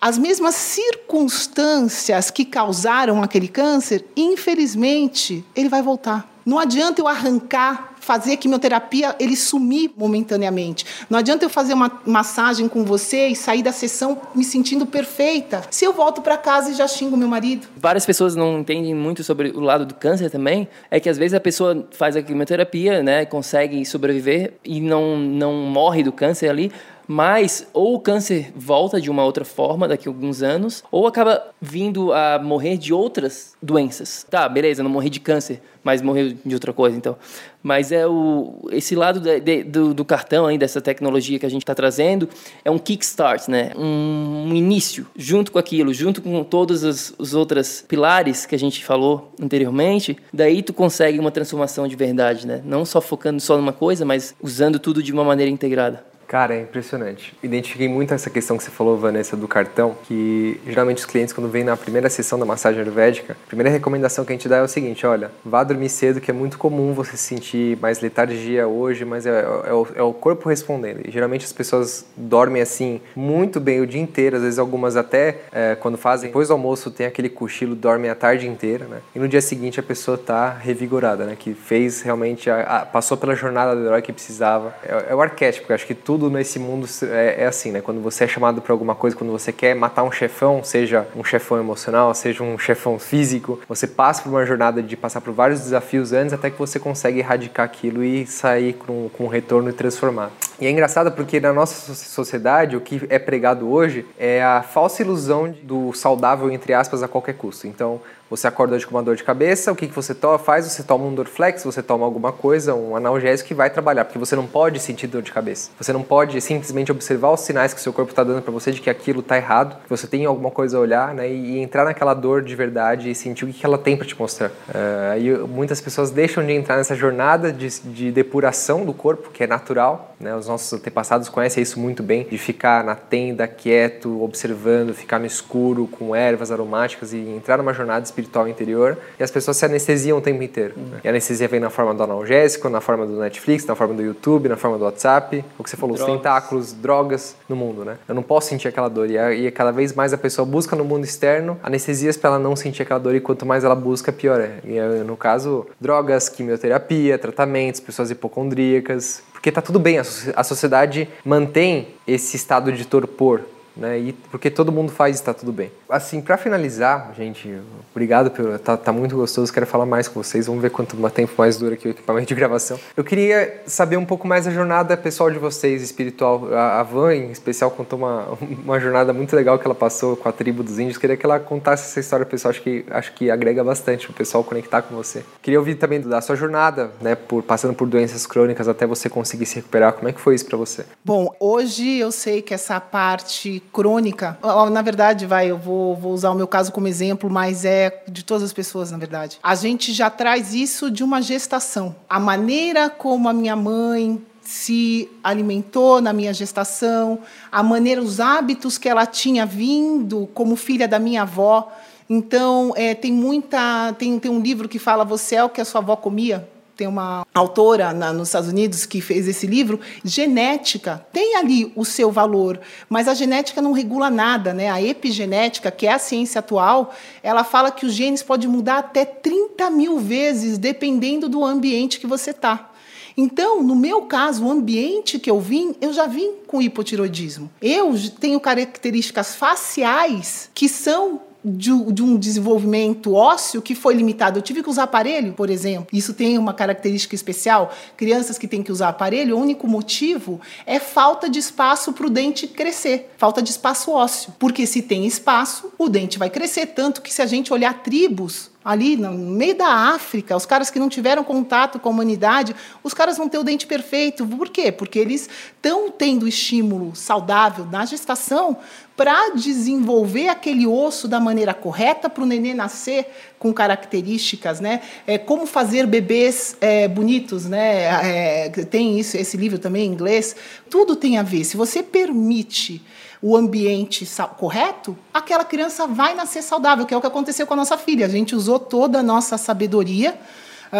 as mesmas circunstâncias que causaram aquele câncer, infelizmente, ele vai voltar. Não adianta eu arrancar fazer quimioterapia ele sumir momentaneamente. Não adianta eu fazer uma massagem com você e sair da sessão me sentindo perfeita. Se eu volto para casa e já xingo meu marido. Várias pessoas não entendem muito sobre o lado do câncer também. É que às vezes a pessoa faz a quimioterapia, né, consegue sobreviver e não não morre do câncer ali, mas ou o câncer volta de uma outra forma daqui a alguns anos, ou acaba vindo a morrer de outras doenças. Tá, beleza, não morri de câncer, mas morreu de outra coisa, então. Mas é o esse lado de, de, do, do, cartão aí dessa tecnologia que a gente está trazendo é um kickstart, né? Um, um, início junto com aquilo, junto com todos os, os outros pilares que a gente falou anteriormente. Daí tu consegue uma transformação de verdade, né? Não só focando só numa coisa, mas usando tudo de uma maneira integrada. Cara, é impressionante. Identifiquei muito essa questão que você falou, Vanessa, do cartão, que geralmente os clientes, quando vêm na primeira sessão da massagem ayurvédica, a primeira recomendação que a gente dá é o seguinte: olha, vá dormir cedo, que é muito comum você sentir mais letargia hoje, mas é, é, o, é o corpo respondendo. E geralmente as pessoas dormem assim muito bem o dia inteiro, às vezes algumas até é, quando fazem depois do almoço tem aquele cochilo, dormem a tarde inteira, né? E no dia seguinte a pessoa tá revigorada, né? Que fez realmente, a, a, passou pela jornada do herói que precisava. É, é o arquétipo, eu acho que tudo tudo nesse mundo é, é assim, né? Quando você é chamado para alguma coisa, quando você quer matar um chefão, seja um chefão emocional, seja um chefão físico, você passa por uma jornada de passar por vários desafios antes até que você consegue erradicar aquilo e sair com, com um retorno e transformar. E é engraçado porque na nossa sociedade o que é pregado hoje é a falsa ilusão do saudável, entre aspas, a qualquer custo. Então, você acorda com uma dor de cabeça, o que, que você to faz? Você toma um Dorflex, você toma alguma coisa, um analgésico que vai trabalhar, porque você não pode sentir dor de cabeça. Você não pode simplesmente observar os sinais que seu corpo está dando para você de que aquilo está errado, que você tem alguma coisa a olhar, né, e entrar naquela dor de verdade e sentir o que, que ela tem para te mostrar. Uh, muitas pessoas deixam de entrar nessa jornada de, de depuração do corpo, que é natural, né, os nossos antepassados conhecem isso muito bem, de ficar na tenda quieto, observando, ficar no escuro com ervas aromáticas e entrar numa jornada espiritual interior e as pessoas se anestesiam o tempo inteiro. Uhum. E a anestesia vem na forma do analgésico, na forma do Netflix, na forma do YouTube, na forma do WhatsApp, o que você falou, drogas. os tentáculos, drogas no mundo, né? Eu não posso sentir aquela dor e, e cada vez mais a pessoa busca no mundo externo anestesias para ela não sentir aquela dor e quanto mais ela busca, pior é. E no caso, drogas, quimioterapia, tratamentos, pessoas hipocondríacas, porque tá tudo bem, a sociedade mantém esse estado de torpor, né? E porque todo mundo faz, está tudo bem. Assim, para finalizar, gente, obrigado pelo tá, tá, muito gostoso, quero falar mais com vocês. Vamos ver quanto tempo mais dura aqui o equipamento de gravação. Eu queria saber um pouco mais da jornada pessoal de vocês, espiritual. A, a Van, em especial, contou uma, uma jornada muito legal que ela passou com a tribo dos índios. Queria que ela contasse essa história pessoal, acho que acho que agrega bastante o pessoal conectar com você. Queria ouvir também da sua jornada, né, por passando por doenças crônicas até você conseguir se recuperar. Como é que foi isso para você? Bom, hoje eu sei que essa parte crônica, na verdade, vai, eu vou, vou usar o meu caso como exemplo, mas é de todas as pessoas, na verdade. A gente já traz isso de uma gestação. A maneira como a minha mãe se alimentou na minha gestação, a maneira, os hábitos que ela tinha vindo como filha da minha avó. Então, é, tem muita. Tem, tem um livro que fala Você é o que a sua avó comia tem uma autora na, nos Estados Unidos que fez esse livro. Genética tem ali o seu valor, mas a genética não regula nada, né? A epigenética, que é a ciência atual, ela fala que os genes podem mudar até 30 mil vezes, dependendo do ambiente que você está. Então, no meu caso, o ambiente que eu vim, eu já vim com hipotiroidismo. Eu tenho características faciais que são de, de, um desenvolvimento ósseo que foi limitado. Eu tive que usar aparelho, por exemplo. Isso tem uma característica especial. Crianças que têm que usar aparelho, o único motivo é falta de espaço para o dente crescer, falta de espaço ósseo. Porque se tem espaço, o dente vai crescer. Tanto que se a gente olhar tribos, ali no meio da África, os caras que não tiveram contato com a humanidade, os caras vão ter o dente perfeito. Por quê? Porque eles estão tendo estímulo saudável na gestação para desenvolver aquele osso da maneira correta para o nenê nascer com características, né? É, como fazer bebês é, bonitos, né? É, tem isso, esse livro também em inglês. Tudo tem a ver. Se você permite o ambiente correto, aquela criança vai nascer saudável, que é o que aconteceu com a nossa filha. A gente usou toda a nossa sabedoria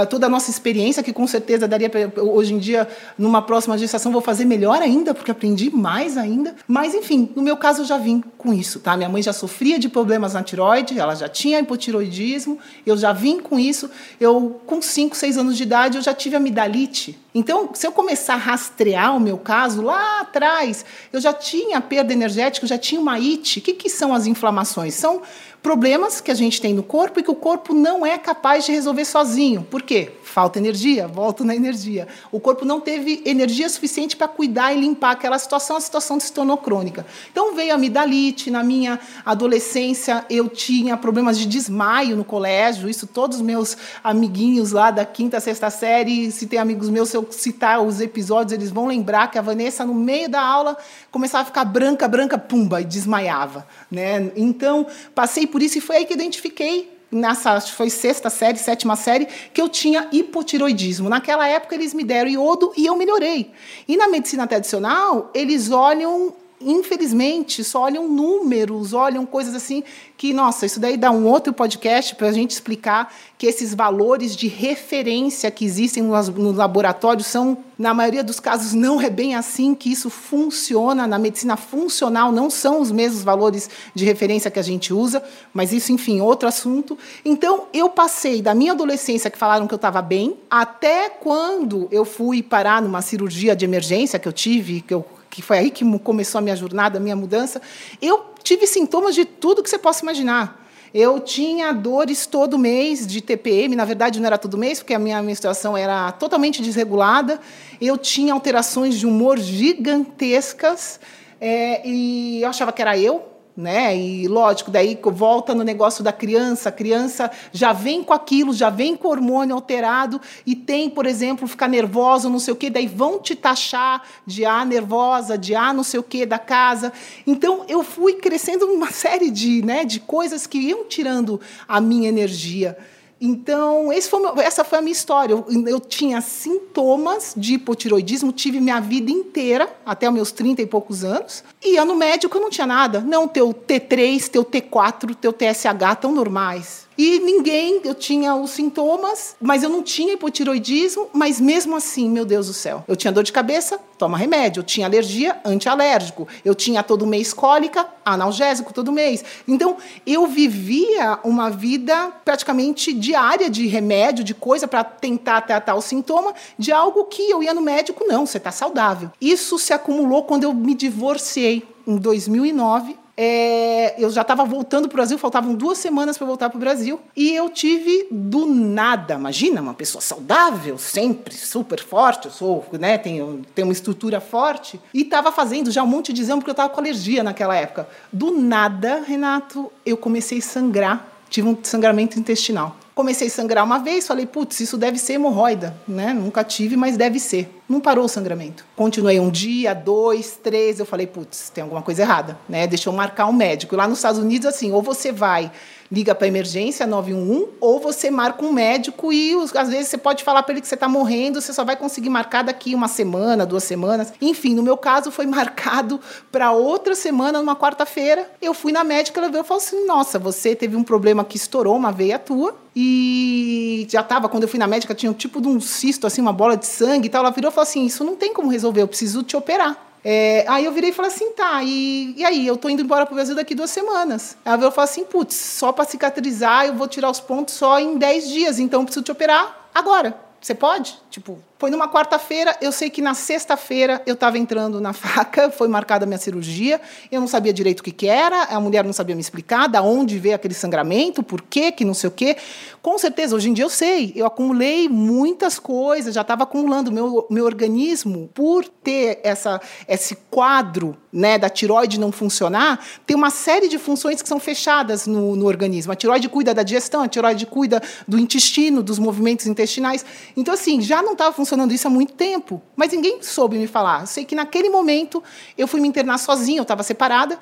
toda a nossa experiência, que com certeza daria hoje em dia, numa próxima gestação, vou fazer melhor ainda, porque aprendi mais ainda. Mas, enfim, no meu caso eu já vim com isso, tá? Minha mãe já sofria de problemas na tiroide, ela já tinha hipotiroidismo, eu já vim com isso. Eu, com 5, 6 anos de idade, eu já tive amidalite. Então, se eu começar a rastrear o meu caso, lá atrás, eu já tinha perda energética, eu já tinha uma IT. O que, que são as inflamações? São problemas que a gente tem no corpo e que o corpo não é capaz de resolver sozinho. Por quê? Falta energia, volto na energia. O corpo não teve energia suficiente para cuidar e limpar aquela situação, a situação se tornou crônica. Então veio a amidalite, na minha adolescência eu tinha problemas de desmaio no colégio, isso todos os meus amiguinhos lá da quinta, sexta série, se tem amigos meus, se eu citar os episódios, eles vão lembrar que a Vanessa, no meio da aula, começava a ficar branca, branca, pumba, e desmaiava. Né? Então, passei por isso e foi aí que identifiquei nessa foi sexta série, sétima série, que eu tinha hipotiroidismo. Naquela época eles me deram iodo e eu melhorei. E na medicina tradicional, eles olham infelizmente, só olham números, olham coisas assim que, nossa, isso daí dá um outro podcast para a gente explicar que esses valores de referência que existem no laboratório são, na maioria dos casos, não é bem assim que isso funciona. Na medicina funcional, não são os mesmos valores de referência que a gente usa, mas isso, enfim, outro assunto. Então, eu passei da minha adolescência, que falaram que eu estava bem, até quando eu fui parar numa cirurgia de emergência que eu tive, que eu que foi aí que começou a minha jornada, a minha mudança, eu tive sintomas de tudo que você possa imaginar. Eu tinha dores todo mês de TPM, na verdade não era todo mês, porque a minha menstruação era totalmente desregulada. Eu tinha alterações de humor gigantescas é, e eu achava que era eu, né? E lógico, daí volta no negócio da criança, a criança já vem com aquilo, já vem com hormônio alterado e tem, por exemplo, ficar nervosa, não sei o quê, daí vão te taxar de ah, nervosa, de ah, não sei o quê da casa. Então eu fui crescendo uma série de, né, de coisas que iam tirando a minha energia. Então, foi essa foi a minha história. Eu, eu, tinha sintomas de hipotiroidismo, tive minha vida inteira, até os meus 30 e poucos anos. Ia no médico, eu não tinha nada. Não, teu T3, teu T4, teu TSH estão normais. E ninguém, eu tinha os sintomas, mas eu não tinha hipotiroidismo, mas mesmo assim, meu Deus do céu. Eu tinha dor de cabeça, toma remédio. Eu tinha alergia, antialérgico. Eu tinha todo mês cólica, analgésico todo mês. Então, eu vivia uma vida praticamente diária de remédio, de coisa para tentar tratar o sintoma, de algo que eu ia no médico, não, você está saudável. Isso se acumulou quando eu me divorciei em 2009 é, eu já estava voltando para o Brasil, faltavam duas semanas para voltar para o Brasil, e eu tive do nada, imagina, uma pessoa saudável, sempre super forte, eu sou, né, tenho, tenho uma estrutura forte, e estava fazendo já um monte de exame porque eu estava com alergia naquela época. Do nada, Renato, eu comecei a sangrar, tive um sangramento intestinal. Comecei a sangrar uma vez, falei, putz, isso deve ser hemorroida, né? Nunca tive, mas deve ser. Não parou o sangramento. Continuei um dia, dois, três, eu falei, putz, tem alguma coisa errada, né? Deixa eu marcar um médico. Lá nos Estados Unidos, assim, ou você vai liga para emergência 911 ou você marca um médico e às vezes você pode falar para ele que você está morrendo, você só vai conseguir marcar daqui uma semana, duas semanas. Enfim, no meu caso foi marcado para outra semana, numa quarta-feira. Eu fui na médica, ela veio e falou assim: "Nossa, você teve um problema que estourou uma veia tua e já estava quando eu fui na médica tinha um tipo de um cisto assim, uma bola de sangue e tal. Ela virou e falou assim: "Isso não tem como resolver, eu preciso te operar". É, aí eu virei e falei assim, tá, e, e aí? Eu tô indo embora pro Brasil daqui duas semanas. Ela veio e falou assim, putz, só para cicatrizar eu vou tirar os pontos só em 10 dias, então eu preciso te operar agora. Você pode? Tipo, foi numa quarta-feira, eu sei que na sexta-feira eu estava entrando na faca, foi marcada a minha cirurgia, eu não sabia direito o que, que era, a mulher não sabia me explicar, da onde veio aquele sangramento, por quê, que não sei o quê. Com certeza, hoje em dia eu sei, eu acumulei muitas coisas, já estava acumulando meu, meu organismo, por ter essa, esse quadro né, da tiroide não funcionar, tem uma série de funções que são fechadas no, no organismo. A tiroide cuida da digestão, a tiroide cuida do intestino, dos movimentos intestinais. Então, assim, já não estava funcionando isso há muito tempo, mas ninguém soube me falar. Eu sei que naquele momento eu fui me internar sozinha, eu estava separada.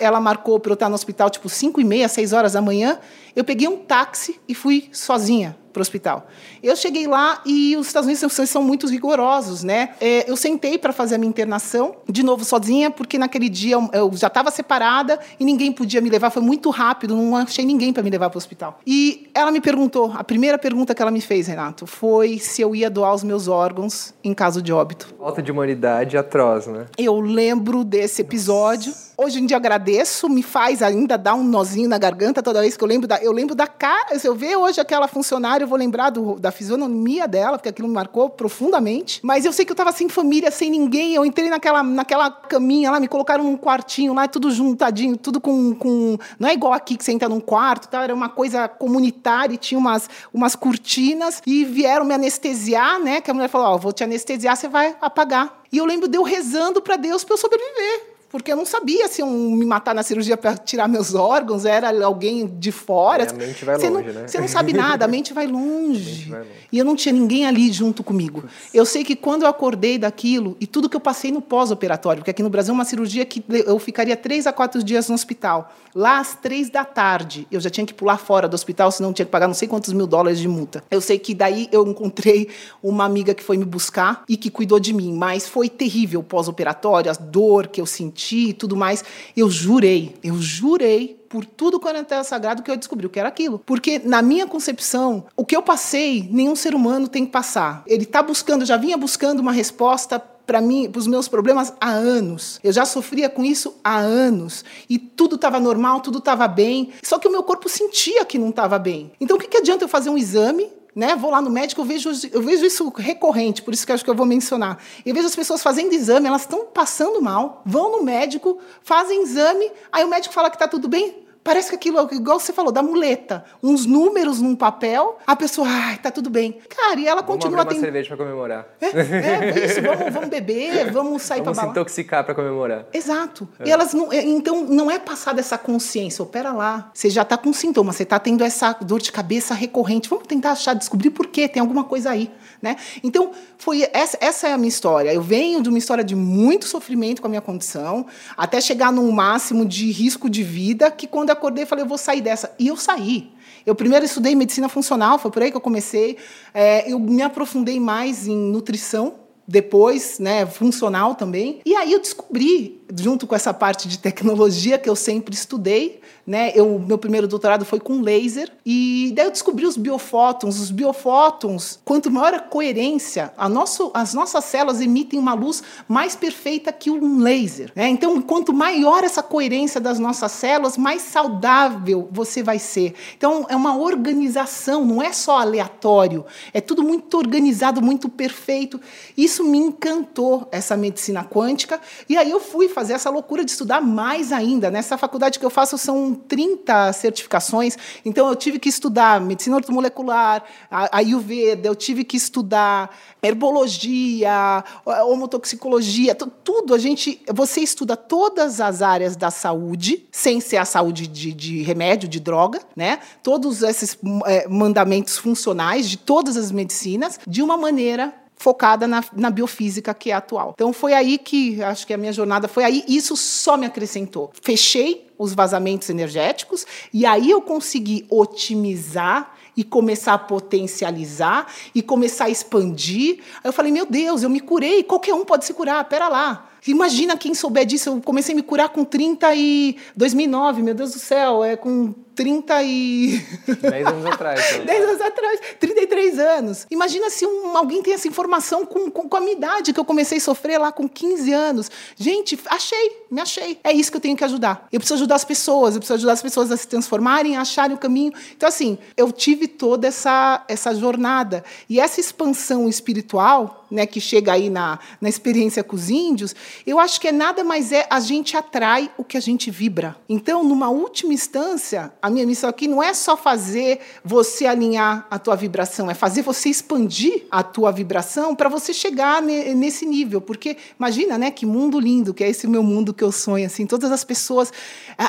Ela marcou para eu estar no hospital tipo 5 e meia, 6 horas da manhã. Eu peguei um táxi e fui sozinha para o hospital. Eu cheguei lá e os Estados Unidos são muito rigorosos, né? É, eu sentei para fazer a minha internação, de novo sozinha, porque naquele dia eu já estava separada e ninguém podia me levar. Foi muito rápido, não achei ninguém para me levar para o hospital. E ela me perguntou, a primeira pergunta que ela me fez, Renato, foi se eu ia doar os meus órgãos em caso de óbito. Falta de humanidade atroz, né? Eu lembro desse episódio. Nossa Hoje em dia agradeço, me faz ainda dar um nozinho na garganta toda vez que eu lembro da. Eu lembro da cara. Se eu ver hoje aquela funcionária, eu vou lembrar do, da fisionomia dela, porque aquilo me marcou profundamente. Mas eu sei que eu estava sem família, sem ninguém. Eu entrei naquela, naquela caminha lá, me colocaram num quartinho lá, tudo juntadinho, tudo com. com não é igual aqui que você entra num quarto, tá? era uma coisa comunitária e tinha umas, umas cortinas e vieram me anestesiar, né? Que a mulher falou: Ó, oh, vou te anestesiar, você vai apagar. E eu lembro de eu rezando para Deus para eu sobreviver porque eu não sabia se iam me matar na cirurgia para tirar meus órgãos, era alguém de fora. É, a mente vai você longe, não, né? Você não sabe nada, a mente vai longe. Mente vai longe. E eu não tinha ninguém ali junto comigo. Eu sei que quando eu acordei daquilo, e tudo que eu passei no pós-operatório, porque aqui no Brasil é uma cirurgia que eu ficaria três a quatro dias no hospital. Lá às três da tarde, eu já tinha que pular fora do hospital, senão tinha que pagar não sei quantos mil dólares de multa. Eu sei que daí eu encontrei uma amiga que foi me buscar e que cuidou de mim, mas foi terrível o pós-operatório, a dor que eu senti e tudo mais. Eu jurei, eu jurei por tudo quanto é terra sagrado que eu descobri o que era aquilo. Porque, na minha concepção, o que eu passei, nenhum ser humano tem que passar. Ele está buscando, já vinha buscando uma resposta para mim, para os meus problemas há anos. Eu já sofria com isso há anos e tudo estava normal, tudo estava bem. Só que o meu corpo sentia que não estava bem. Então, o que, que adianta eu fazer um exame né? Vou lá no médico, eu vejo, eu vejo isso recorrente, por isso que acho que eu vou mencionar. Eu vejo as pessoas fazendo exame, elas estão passando mal, vão no médico, fazem exame, aí o médico fala que está tudo bem, Parece que aquilo, igual você falou, da muleta. Uns números num papel, a pessoa, ai, tá tudo bem. Cara, e ela vamos continua... Vamos uma cerveja para comemorar. É, é, isso, vamos, vamos beber, vamos sair para balada. Vamos se intoxicar para comemorar. Exato. É. E elas não... É, então, não é passada essa consciência. Oh, pera lá, você já tá com sintoma, você tá tendo essa dor de cabeça recorrente. Vamos tentar achar, descobrir por quê, tem alguma coisa aí. Né? Então, foi essa, essa é a minha história. Eu venho de uma história de muito sofrimento com a minha condição, até chegar num máximo de risco de vida, que quando acordei, falei, eu vou sair dessa. E eu saí. Eu primeiro estudei medicina funcional, foi por aí que eu comecei. É, eu me aprofundei mais em nutrição, depois, né, funcional também. E aí eu descobri, junto com essa parte de tecnologia que eu sempre estudei, né? Eu, meu primeiro doutorado foi com laser e daí eu descobri os biofótons. Os biofótons, quanto maior a coerência, a nosso, as nossas células emitem uma luz mais perfeita que um laser. Né? Então, quanto maior essa coerência das nossas células, mais saudável você vai ser. Então, é uma organização, não é só aleatório. É tudo muito organizado, muito perfeito. Isso me encantou, essa medicina quântica. E aí eu fui fazer essa loucura de estudar mais ainda. Nessa faculdade que eu faço são 30 certificações, então eu tive que estudar medicina ortomolecular, a Ayurveda, eu tive que estudar herbologia, homotoxicologia, tudo. A gente, você estuda todas as áreas da saúde, sem ser a saúde de, de remédio, de droga, né? Todos esses é, mandamentos funcionais de todas as medicinas, de uma maneira focada na, na, biofísica que é atual. Então foi aí que acho que a minha jornada foi aí. Isso só me acrescentou. Fechei os vazamentos energéticos e aí eu consegui otimizar e começar a potencializar e começar a expandir. Aí eu falei, meu Deus, eu me curei, qualquer um pode se curar, pera lá. Imagina quem souber disso, eu comecei a me curar com 30 e 2009, meu Deus do céu, é com 30 e... 10 anos atrás. Então. 10 anos atrás, 33 anos. Imagina se um, alguém tem essa informação com, com, com, a minha idade, que eu comecei a sofrer lá com 15 anos. Gente, achei, me achei. É isso que eu tenho que ajudar. Eu preciso ajudar as pessoas, eu preciso ajudar as pessoas a se transformarem, a acharem o caminho. Então, assim, eu tive toda essa, essa jornada. E essa expansão espiritual, né, que chega aí na, na experiência com os índios, eu acho que é nada mais é a gente atrai o que a gente vibra. Então, numa última instância, a minha missão aqui não é só fazer você alinhar a tua vibração, é fazer você expandir a tua vibração para você chegar nesse nível. Porque imagina, né, que mundo lindo, que é esse meu mundo que eu sonho, assim, todas as pessoas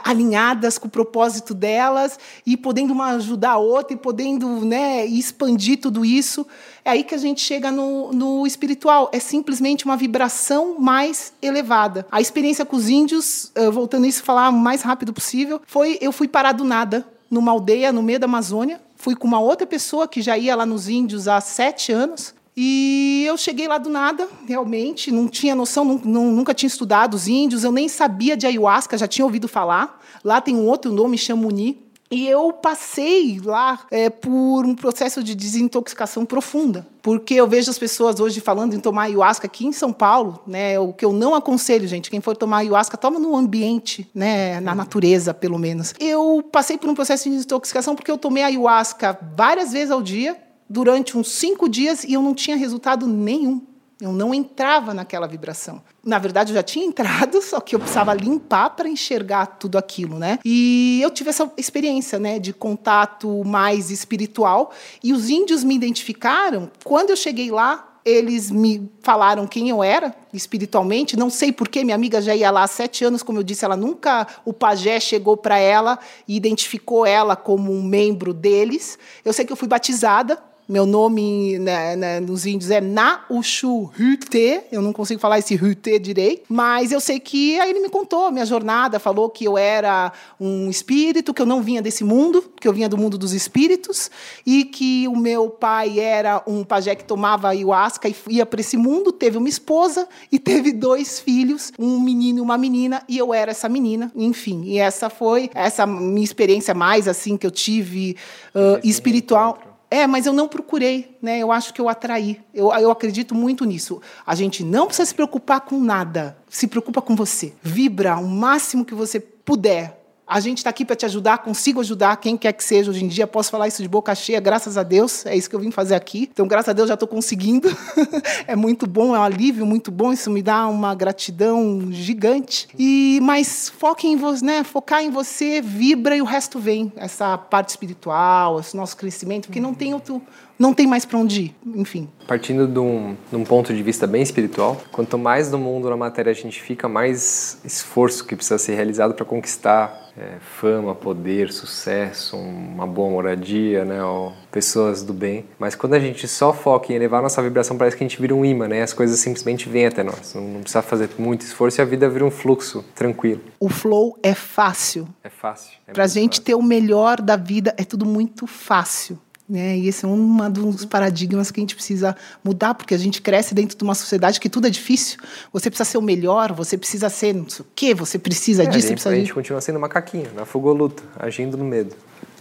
alinhadas com o propósito delas e podendo uma ajudar a outra e podendo, né, expandir tudo isso. É aí que a gente chega no, no espiritual. É simplesmente uma vibração mais elevada. A experiência com os índios, voltando a isso, falar o mais rápido possível, foi eu fui parar do nada numa aldeia no meio da Amazônia. Fui com uma outra pessoa que já ia lá nos índios há sete anos. E eu cheguei lá do nada, realmente, não tinha noção, nunca tinha estudado os índios, eu nem sabia de ayahuasca, já tinha ouvido falar. Lá tem um outro nome, chamuni, E eu passei lá é, por um processo de desintoxicação profunda, porque eu vejo as pessoas hoje falando em tomar ayahuasca aqui em São Paulo, né? O que eu não aconselho, gente, quem for tomar ayahuasca, toma no ambiente, né? Na natureza, pelo menos. Eu passei por um processo de desintoxicação porque eu tomei ayahuasca várias vezes ao dia, durante uns cinco dias, e eu não tinha resultado nenhum. Eu não entrava naquela vibração. Na verdade, eu já tinha entrado, só que eu precisava limpar para enxergar tudo aquilo, né? E eu tive essa experiência, né, de contato mais espiritual. E os índios me identificaram quando eu cheguei lá. Eles me falaram quem eu era espiritualmente. Não sei porquê, minha amiga já ia lá há sete anos, como eu disse, ela nunca, o pajé chegou para ela e identificou ela como um membro deles. Eu sei que eu fui batizada meu nome né, né, nos índios é Naushu Hute, eu não consigo falar esse Hute direito, mas eu sei que aí ele me contou minha jornada, falou que eu era um espírito, que eu não vinha desse mundo, que eu vinha do mundo dos espíritos, e que o meu pai era um pajé que tomava ayahuasca e ia para esse mundo, teve uma esposa e teve dois filhos, um menino e uma menina, e eu era essa menina, enfim. E essa foi essa minha experiência mais assim que eu tive uh, espiritual. É, mas eu não procurei, né? Eu acho que eu atraí. Eu, eu acredito muito nisso. A gente não precisa se preocupar com nada. Se preocupa com você. Vibra o máximo que você puder. A gente está aqui para te ajudar, consigo ajudar quem quer que seja hoje em dia. Posso falar isso de boca cheia, graças a Deus. É isso que eu vim fazer aqui. Então, graças a Deus, já estou conseguindo. é muito bom, é um alívio muito bom. Isso me dá uma gratidão gigante. E mas foque em você, né? Focar em você, vibra e o resto vem. Essa parte espiritual, esse nosso crescimento, porque não tem outro não tem mais para onde ir, enfim. Partindo de um, de um, ponto de vista bem espiritual, quanto mais no mundo, na matéria a gente fica, mais esforço que precisa ser realizado para conquistar é, fama, poder, sucesso, uma boa moradia, né, ó, pessoas do bem. Mas quando a gente só foca em elevar nossa vibração, parece que a gente vira um imã, né? As coisas simplesmente vêm até nós. Não, não precisa fazer muito esforço e a vida vira um fluxo tranquilo. O flow é fácil. É fácil. É para a gente fácil. ter o melhor da vida é tudo muito fácil. Né? E esse é um dos paradigmas que a gente precisa mudar, porque a gente cresce dentro de uma sociedade que tudo é difícil. Você precisa ser o melhor, você precisa ser não sei o quê, você precisa é, disso. A gente, precisa a gente continua sendo macaquinho, na fuga ou luta, agindo no medo.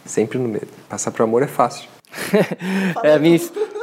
Sempre no medo. Passar pro amor é fácil. é, a minha,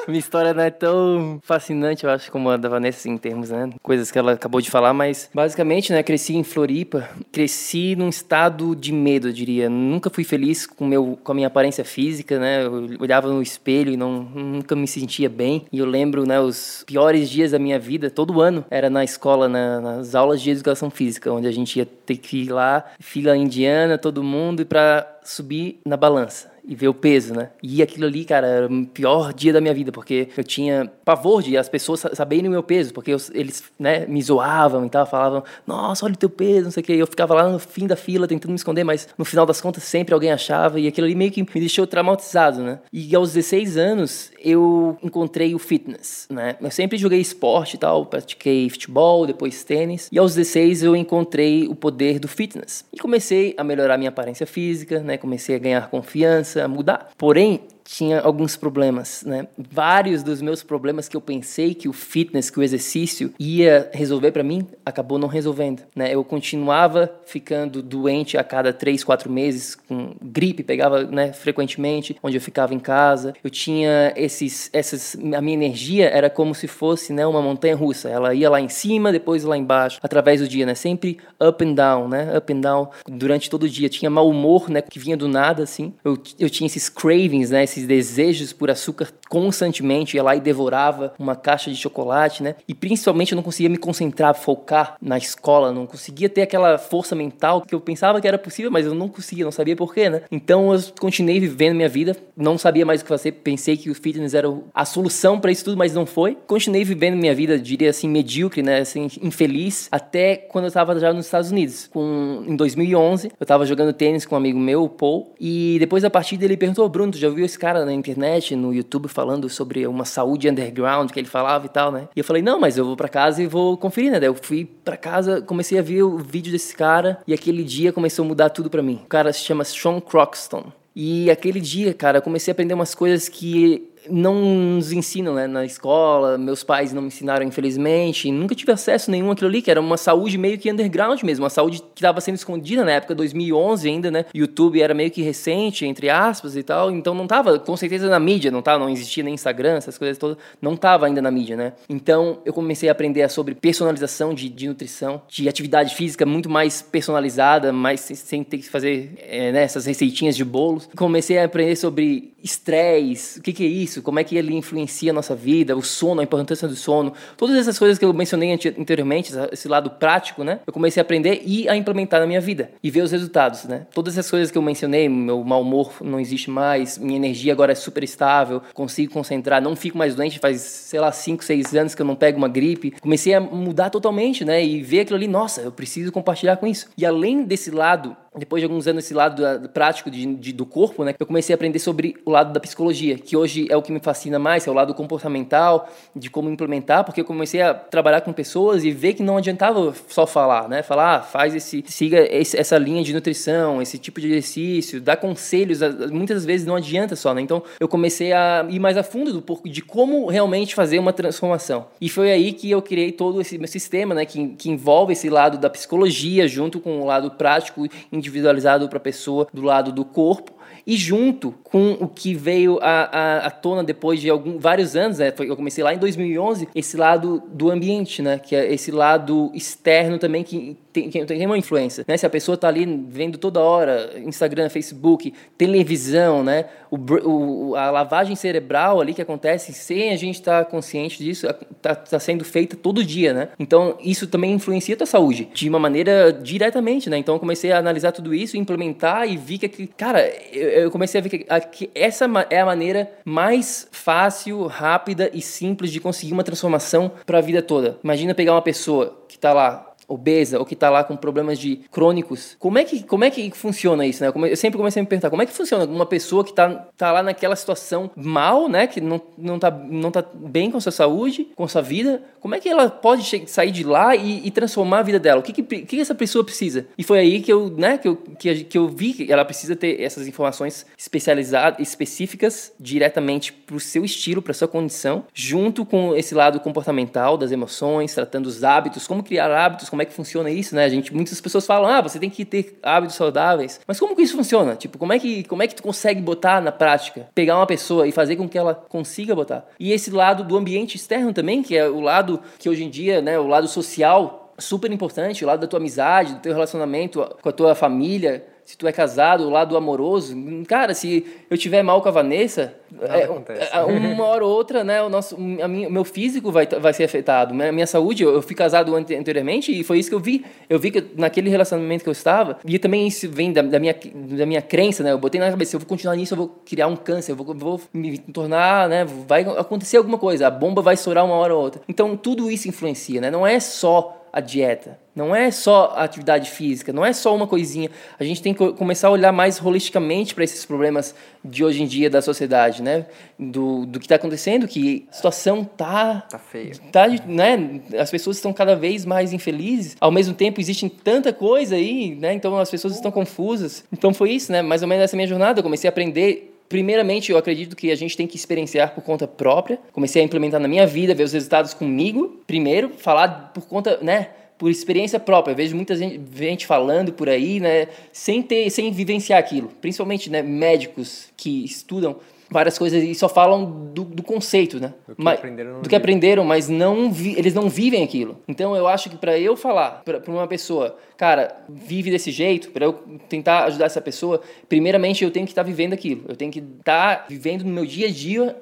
minha história não é tão fascinante, eu acho, como a da Vanessa, assim, em termos, né? Coisas que ela acabou de falar, mas basicamente, né? Cresci em Floripa, cresci num estado de medo, eu diria. Nunca fui feliz com, meu, com a minha aparência física, né? Eu olhava no espelho e não, nunca me sentia bem. E eu lembro, né? Os piores dias da minha vida, todo ano, era na escola, na, nas aulas de educação física, onde a gente ia ter que ir lá, fila indiana, todo mundo, para subir na balança e ver o peso, né? E aquilo ali, cara, era o pior dia da minha vida, porque eu tinha pavor de as pessoas saberem o meu peso, porque eu, eles, né, me zoavam e tal, falavam, nossa, olha o teu peso, não sei o quê. Eu ficava lá no fim da fila tentando me esconder, mas no final das contas sempre alguém achava, e aquilo ali meio que me deixou traumatizado, né? E aos 16 anos eu encontrei o fitness, né? Eu sempre joguei esporte e tal, pratiquei futebol, depois tênis, e aos 16 eu encontrei o poder do fitness. E comecei a melhorar minha aparência física, né? Comecei a ganhar confiança mudar. Porém, tinha alguns problemas, né? Vários dos meus problemas que eu pensei que o fitness, que o exercício ia resolver para mim, acabou não resolvendo, né? Eu continuava ficando doente a cada três, quatro meses, com gripe, pegava, né, frequentemente, onde eu ficava em casa. Eu tinha esses, essas, a minha energia era como se fosse, né, uma montanha russa. Ela ia lá em cima, depois lá embaixo, através do dia, né? Sempre up and down, né? Up and down durante todo o dia. Tinha mau humor, né, que vinha do nada, assim. Eu, eu tinha esses cravings, né? Esses desejos por açúcar constantemente, ia lá e devorava uma caixa de chocolate, né? E principalmente eu não conseguia me concentrar, focar na escola, não conseguia ter aquela força mental que eu pensava que era possível, mas eu não conseguia, não sabia porquê, né? Então eu continuei vivendo minha vida, não sabia mais o que fazer, pensei que o fitness era a solução para isso tudo, mas não foi. Continuei vivendo minha vida, diria assim, medíocre, né? Assim, infeliz, até quando eu estava já nos Estados Unidos. Com, em 2011, eu estava jogando tênis com um amigo meu, o Paul, e depois da partida ele perguntou: Bruno, tu já viu esse cara na internet, no YouTube, falando sobre uma saúde underground que ele falava e tal, né? E eu falei, não, mas eu vou para casa e vou conferir, né? Daí eu fui para casa, comecei a ver o vídeo desse cara e aquele dia começou a mudar tudo para mim. O cara se chama Sean Croxton. E aquele dia, cara, eu comecei a aprender umas coisas que não nos ensinam né, na escola, meus pais não me ensinaram, infelizmente, nunca tive acesso nenhum àquilo ali, que era uma saúde meio que underground mesmo, uma saúde que estava sendo escondida na época 2011 ainda, né? YouTube era meio que recente, entre aspas e tal, então não estava com certeza na mídia, não tava, não existia nem Instagram, essas coisas todas, não estava ainda na mídia, né? Então eu comecei a aprender sobre personalização de, de nutrição, de atividade física muito mais personalizada, mais sem, sem ter que fazer é, né, essas receitinhas de bolos. Comecei a aprender sobre estresse, o que, que é isso, como é que ele influencia a nossa vida, o sono, a importância do sono, todas essas coisas que eu mencionei anteriormente, esse lado prático, né? Eu comecei a aprender e a implementar na minha vida e ver os resultados, né? Todas essas coisas que eu mencionei, meu mau humor não existe mais, minha energia agora é super estável, consigo concentrar, não fico mais doente, faz, sei lá, 5, 6 anos que eu não pego uma gripe. Comecei a mudar totalmente, né? E ver aquilo ali, nossa, eu preciso compartilhar com isso. E além desse lado depois de alguns anos esse lado do, prático de, de, do corpo, né, eu comecei a aprender sobre o lado da psicologia, que hoje é o que me fascina mais, é o lado comportamental, de como implementar, porque eu comecei a trabalhar com pessoas e ver que não adiantava só falar, né, falar, ah, faz esse, siga esse, essa linha de nutrição, esse tipo de exercício, dar conselhos, muitas vezes não adianta só, né, então eu comecei a ir mais a fundo do porco de como realmente fazer uma transformação. E foi aí que eu criei todo esse meu sistema, né, que, que envolve esse lado da psicologia junto com o lado prático individualizado para a pessoa do lado do corpo e junto com o que veio à, à, tona depois de algum, vários anos, né? eu comecei lá em 2011, esse lado do ambiente, né? que é esse lado externo também que tem, tem uma influência. Né? Se a pessoa está ali vendo toda hora Instagram, Facebook, televisão, né? o, o, a lavagem cerebral ali que acontece sem a gente estar tá consciente disso, está tá sendo feita todo dia. Né? Então, isso também influencia a tua saúde de uma maneira diretamente. Né? Então, eu comecei a analisar tudo isso, implementar e vi que, cara, eu, eu comecei a ver que, a, que essa é a maneira mais fácil, rápida e simples de conseguir uma transformação para a vida toda. Imagina pegar uma pessoa que está lá obesa ou que está lá com problemas de crônicos, como é que, como é que funciona isso, né? Eu sempre comecei a me perguntar, como é que funciona uma pessoa que está tá lá naquela situação mal, né? Que não, não, tá, não tá bem com a sua saúde, com a sua vida, como é que ela pode sair de lá e, e transformar a vida dela? O que, que, que, essa pessoa precisa? E foi aí que eu, né, que eu, que, que eu vi que ela precisa ter essas informações especializadas, específicas, diretamente para o seu estilo, para sua condição, junto com esse lado comportamental das emoções, tratando os hábitos, como criar hábitos, como é que funciona isso, né? A gente, muitas pessoas falam, ah, você tem que ter hábitos saudáveis. Mas como que isso funciona? Tipo, como é que, como é que tu consegue botar na prática? Pegar uma pessoa e fazer com que ela consiga botar. E esse lado do ambiente externo também, que é o lado que hoje em dia, né, o lado social super importante, o lado da tua amizade, do teu relacionamento com a tua família, se tu é casado, o lado amoroso, cara, se eu tiver mal com a Vanessa, é, é, uma hora ou outra, né, o nosso, a minha, meu físico vai, vai ser afetado, a minha saúde, eu, eu fui casado anteriormente e foi isso que eu vi, eu vi que naquele relacionamento que eu estava, e também isso vem da, da minha, da minha crença, né, eu botei na cabeça, eu vou continuar nisso, eu vou criar um câncer, eu vou, vou me tornar, né, vai acontecer alguma coisa, a bomba vai estourar uma hora ou outra. Então tudo isso influencia, né, não é só a dieta. Não é só a atividade física, não é só uma coisinha. A gente tem que começar a olhar mais holisticamente para esses problemas de hoje em dia da sociedade, né? Do, do que está acontecendo, que a situação tá tá feia. Tá, né? As pessoas estão cada vez mais infelizes. Ao mesmo tempo existe tanta coisa aí, né? Então as pessoas estão confusas. Então foi isso, né? Mais ou menos essa minha jornada. Eu comecei a aprender Primeiramente, eu acredito que a gente tem que experienciar por conta própria. Comecei a implementar na minha vida, ver os resultados comigo. Primeiro, falar por conta, né? por experiência própria. Eu vejo muita gente, falando por aí, né, sem ter, sem vivenciar aquilo. Principalmente, né, médicos que estudam várias coisas e só falam do, do conceito, né? Do que, mas, aprenderam, do que aprenderam, mas não vi, eles não vivem aquilo. Então eu acho que para eu falar para uma pessoa, cara, vive desse jeito, para eu tentar ajudar essa pessoa, primeiramente eu tenho que estar tá vivendo aquilo. Eu tenho que estar tá vivendo no meu dia a dia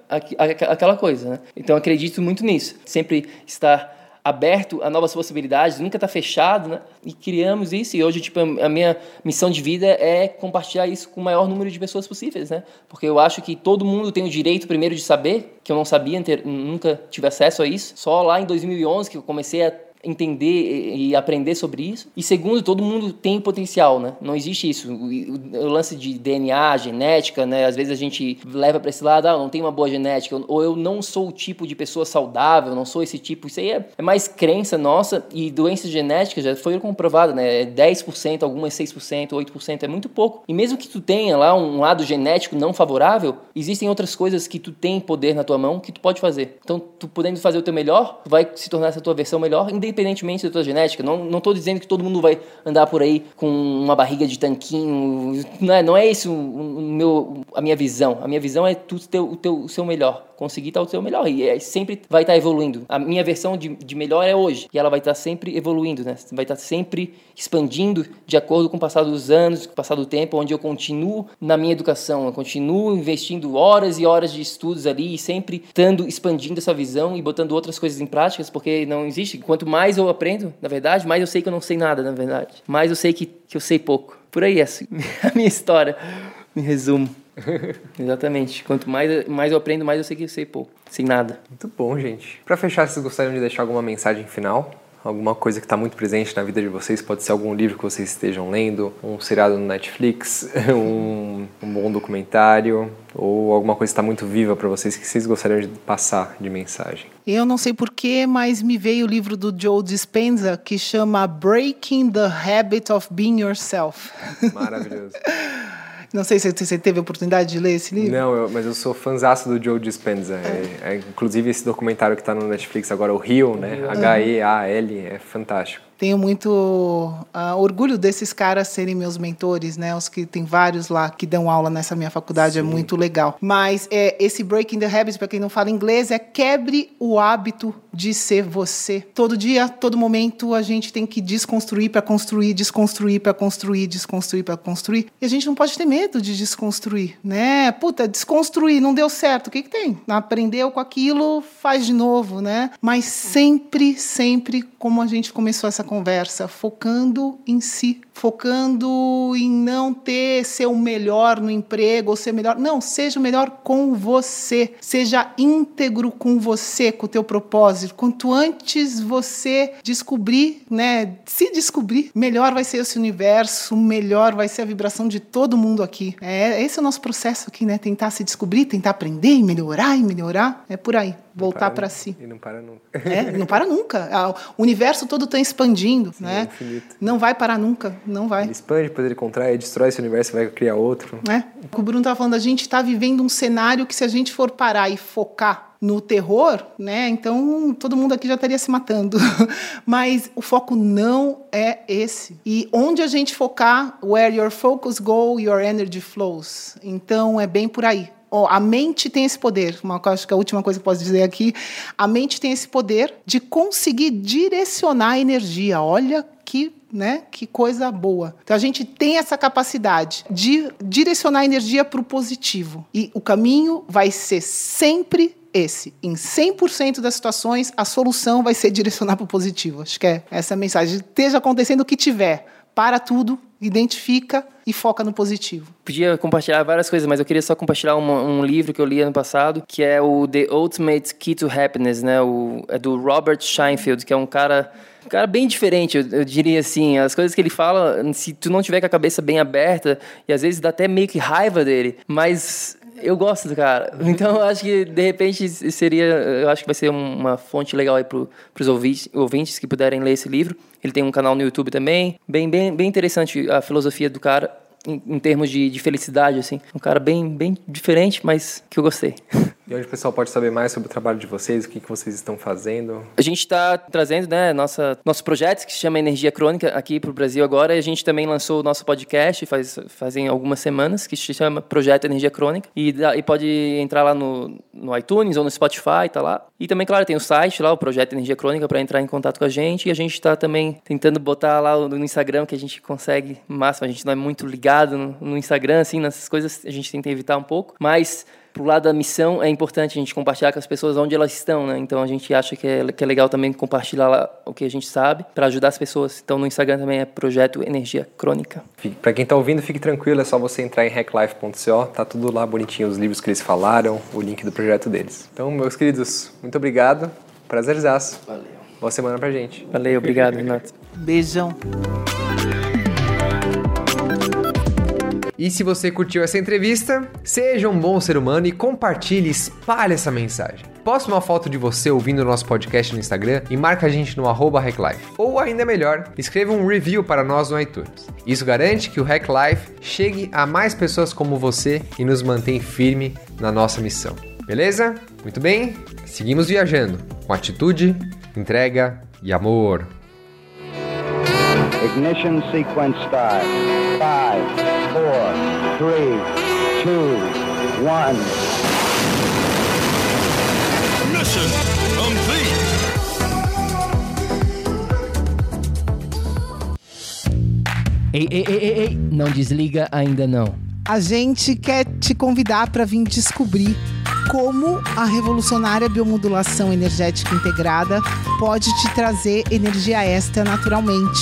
aquela coisa, né? Então eu acredito muito nisso. Sempre estar aberto a novas possibilidades, nunca está fechado, né? E criamos isso e hoje tipo a minha missão de vida é compartilhar isso com o maior número de pessoas possíveis, né? Porque eu acho que todo mundo tem o direito primeiro de saber, que eu não sabia, nunca tive acesso a isso. Só lá em 2011 que eu comecei a entender e aprender sobre isso. E segundo, todo mundo tem potencial, né? Não existe isso. O, lance de DNA, genética, né? Às vezes a gente leva para esse lado, ah, não tem uma boa genética, ou eu não sou o tipo de pessoa saudável, não sou esse tipo. Isso aí é, é mais crença nossa e doenças genéticas já foi comprovado, né? 10%, é algumas 6%, 8%, é muito pouco. E mesmo que tu tenha lá um lado genético não favorável, existem outras coisas que tu tem poder na tua mão que tu pode fazer. Então, tu podendo fazer o teu melhor, tu vai se tornar essa tua versão melhor, independentemente da tua genética. Não, não dizendo que todo mundo vai andar por aí com uma barriga de tanquinho. Não é, não é isso o meu, a minha visão. A minha visão é tu ter o, teu, o seu melhor conseguir estar o seu melhor. E é, sempre vai estar evoluindo. A minha versão de, de melhor é hoje. E ela vai estar sempre evoluindo, né? Vai estar sempre expandindo de acordo com o passar dos anos, com o passar do tempo, onde eu continuo na minha educação, eu continuo investindo horas e horas de estudos ali e sempre estando expandindo essa visão e botando outras coisas em práticas, porque não existe. Quanto mais eu aprendo, na verdade, mais eu sei que eu não sei nada, na verdade. Mais eu sei que, que eu sei pouco. Por aí, é a minha história, em resumo. Exatamente. Quanto mais, mais eu aprendo, mais eu sei que eu sei pouco. Sem nada. Muito bom, gente. Para fechar, vocês gostariam de deixar alguma mensagem final? Alguma coisa que está muito presente na vida de vocês? Pode ser algum livro que vocês estejam lendo, um seriado no Netflix, um, um bom documentário, ou alguma coisa que está muito viva para vocês que vocês gostariam de passar de mensagem? Eu não sei porquê, mas me veio o livro do Joe Dispenza que chama Breaking the Habit of Being Yourself. Maravilhoso. Não sei se você teve a oportunidade de ler esse livro. Não, eu, mas eu sou fãzaço do Joe Dispenza. É. É, é, inclusive esse documentário que está no Netflix agora, o Rio, né? H-E-A-L, é fantástico tenho muito uh, orgulho desses caras serem meus mentores, né? Os que tem vários lá que dão aula nessa minha faculdade, é Sim. é muito legal. Mas é, esse Breaking the Habits, para quem não fala inglês, é quebre o hábito de ser você. Todo dia, todo momento, a gente tem que desconstruir para construir, desconstruir para construir, desconstruir para construir. E a gente não pode ter medo de desconstruir, né? Puta, desconstruir, não deu certo. O que, que tem? Aprendeu com aquilo, faz de novo, né? Mas sempre, sempre, como a gente começou essa conversa, focando em si, focando em não ter ser o melhor no emprego ou ser melhor. Não, seja o melhor com você. Seja íntegro com você, com o teu propósito. Quanto antes você descobrir, né, se descobrir, melhor vai ser esse universo, melhor vai ser a vibração de todo mundo aqui. É, esse é o nosso processo aqui, né? Tentar se descobrir, tentar aprender e melhorar e melhorar. É por aí voltar para si. E não para nunca. É, não para nunca. Ah, o universo todo está expandindo, Sim, né? É infinito. Não vai parar nunca, não vai. Ele expande, depois ele contrai, destrói esse universo e vai criar outro. É. O Bruno estava falando, a gente está vivendo um cenário que se a gente for parar e focar no terror, né? Então todo mundo aqui já estaria se matando. Mas o foco não é esse. E onde a gente focar, where your focus go, your energy flows. Então é bem por aí oh, a mente tem esse poder, uma, acho que a última coisa que eu posso dizer aqui, a mente tem esse poder de conseguir direcionar a energia. Olha que né? Que coisa boa. Então a gente tem essa capacidade de direcionar a energia para o positivo. E o caminho vai ser sempre esse. Em 100% das situações, a solução vai ser direcionar para o positivo. Acho que é essa a mensagem. Esteja acontecendo o que tiver, para tudo, identifica e foca no positivo. Podia compartilhar várias coisas, mas eu queria só compartilhar um livro que eu li ano passado, que é o The Ultimate Key to Happiness, né? O, é do Robert Scheinfeld, que é um cara cara bem diferente, eu, eu, diria assim. As coisas que ele fala, se tu não tiver com a cabeça bem aberta, e às vezes dá até meio que raiva dele, mas eu gosto do cara. Então eu acho que de repente seria, eu acho que vai ser uma fonte legal aí para os ouvintes, ouvintes que puderem ler esse livro. Ele tem um canal no YouTube também, bem bem bem interessante a filosofia do cara em, em termos de, de felicidade assim. Um cara bem bem diferente, mas que eu gostei. E onde o pessoal pode saber mais sobre o trabalho de vocês, o que, que vocês estão fazendo? A gente está trazendo né, nossa, nosso projeto que se chama Energia Crônica aqui para o Brasil agora. E a gente também lançou o nosso podcast faz, fazem algumas semanas, que se chama Projeto Energia Crônica. E, e pode entrar lá no, no iTunes ou no Spotify, tá lá. E também, claro, tem o site lá, o Projeto Energia Crônica, para entrar em contato com a gente. E a gente está também tentando botar lá no Instagram que a gente consegue máximo. A gente não é muito ligado no, no Instagram, assim, nessas coisas a gente tenta evitar um pouco. Mas pro lado da missão, é importante a gente compartilhar com as pessoas onde elas estão, né? Então a gente acha que é, que é legal também compartilhar lá o que a gente sabe para ajudar as pessoas. Então no Instagram também é Projeto Energia Crônica. Para quem está ouvindo, fique tranquilo, é só você entrar em hacklife.co, tá tudo lá bonitinho, os livros que eles falaram, o link do projeto deles. Então, meus queridos, muito obrigado. Prazerzaço. Valeu. Boa semana pra gente. Valeu, obrigado, Renato. Beijão. E se você curtiu essa entrevista, seja um bom ser humano e compartilhe, espalhe essa mensagem. Poste uma foto de você ouvindo o nosso podcast no Instagram e marca a gente no arroba HackLife. Ou ainda melhor, escreva um review para nós no iTunes. Isso garante que o Hack Life chegue a mais pessoas como você e nos mantém firme na nossa missão. Beleza? Muito bem? Seguimos viajando com atitude, entrega e amor. Ignition sequence start. Four, three, two, one. Mission complete. Ei, ei, ei, ei, ei, não desliga ainda não. A gente quer te convidar para vir descobrir como a revolucionária biomodulação energética integrada pode te trazer energia extra naturalmente,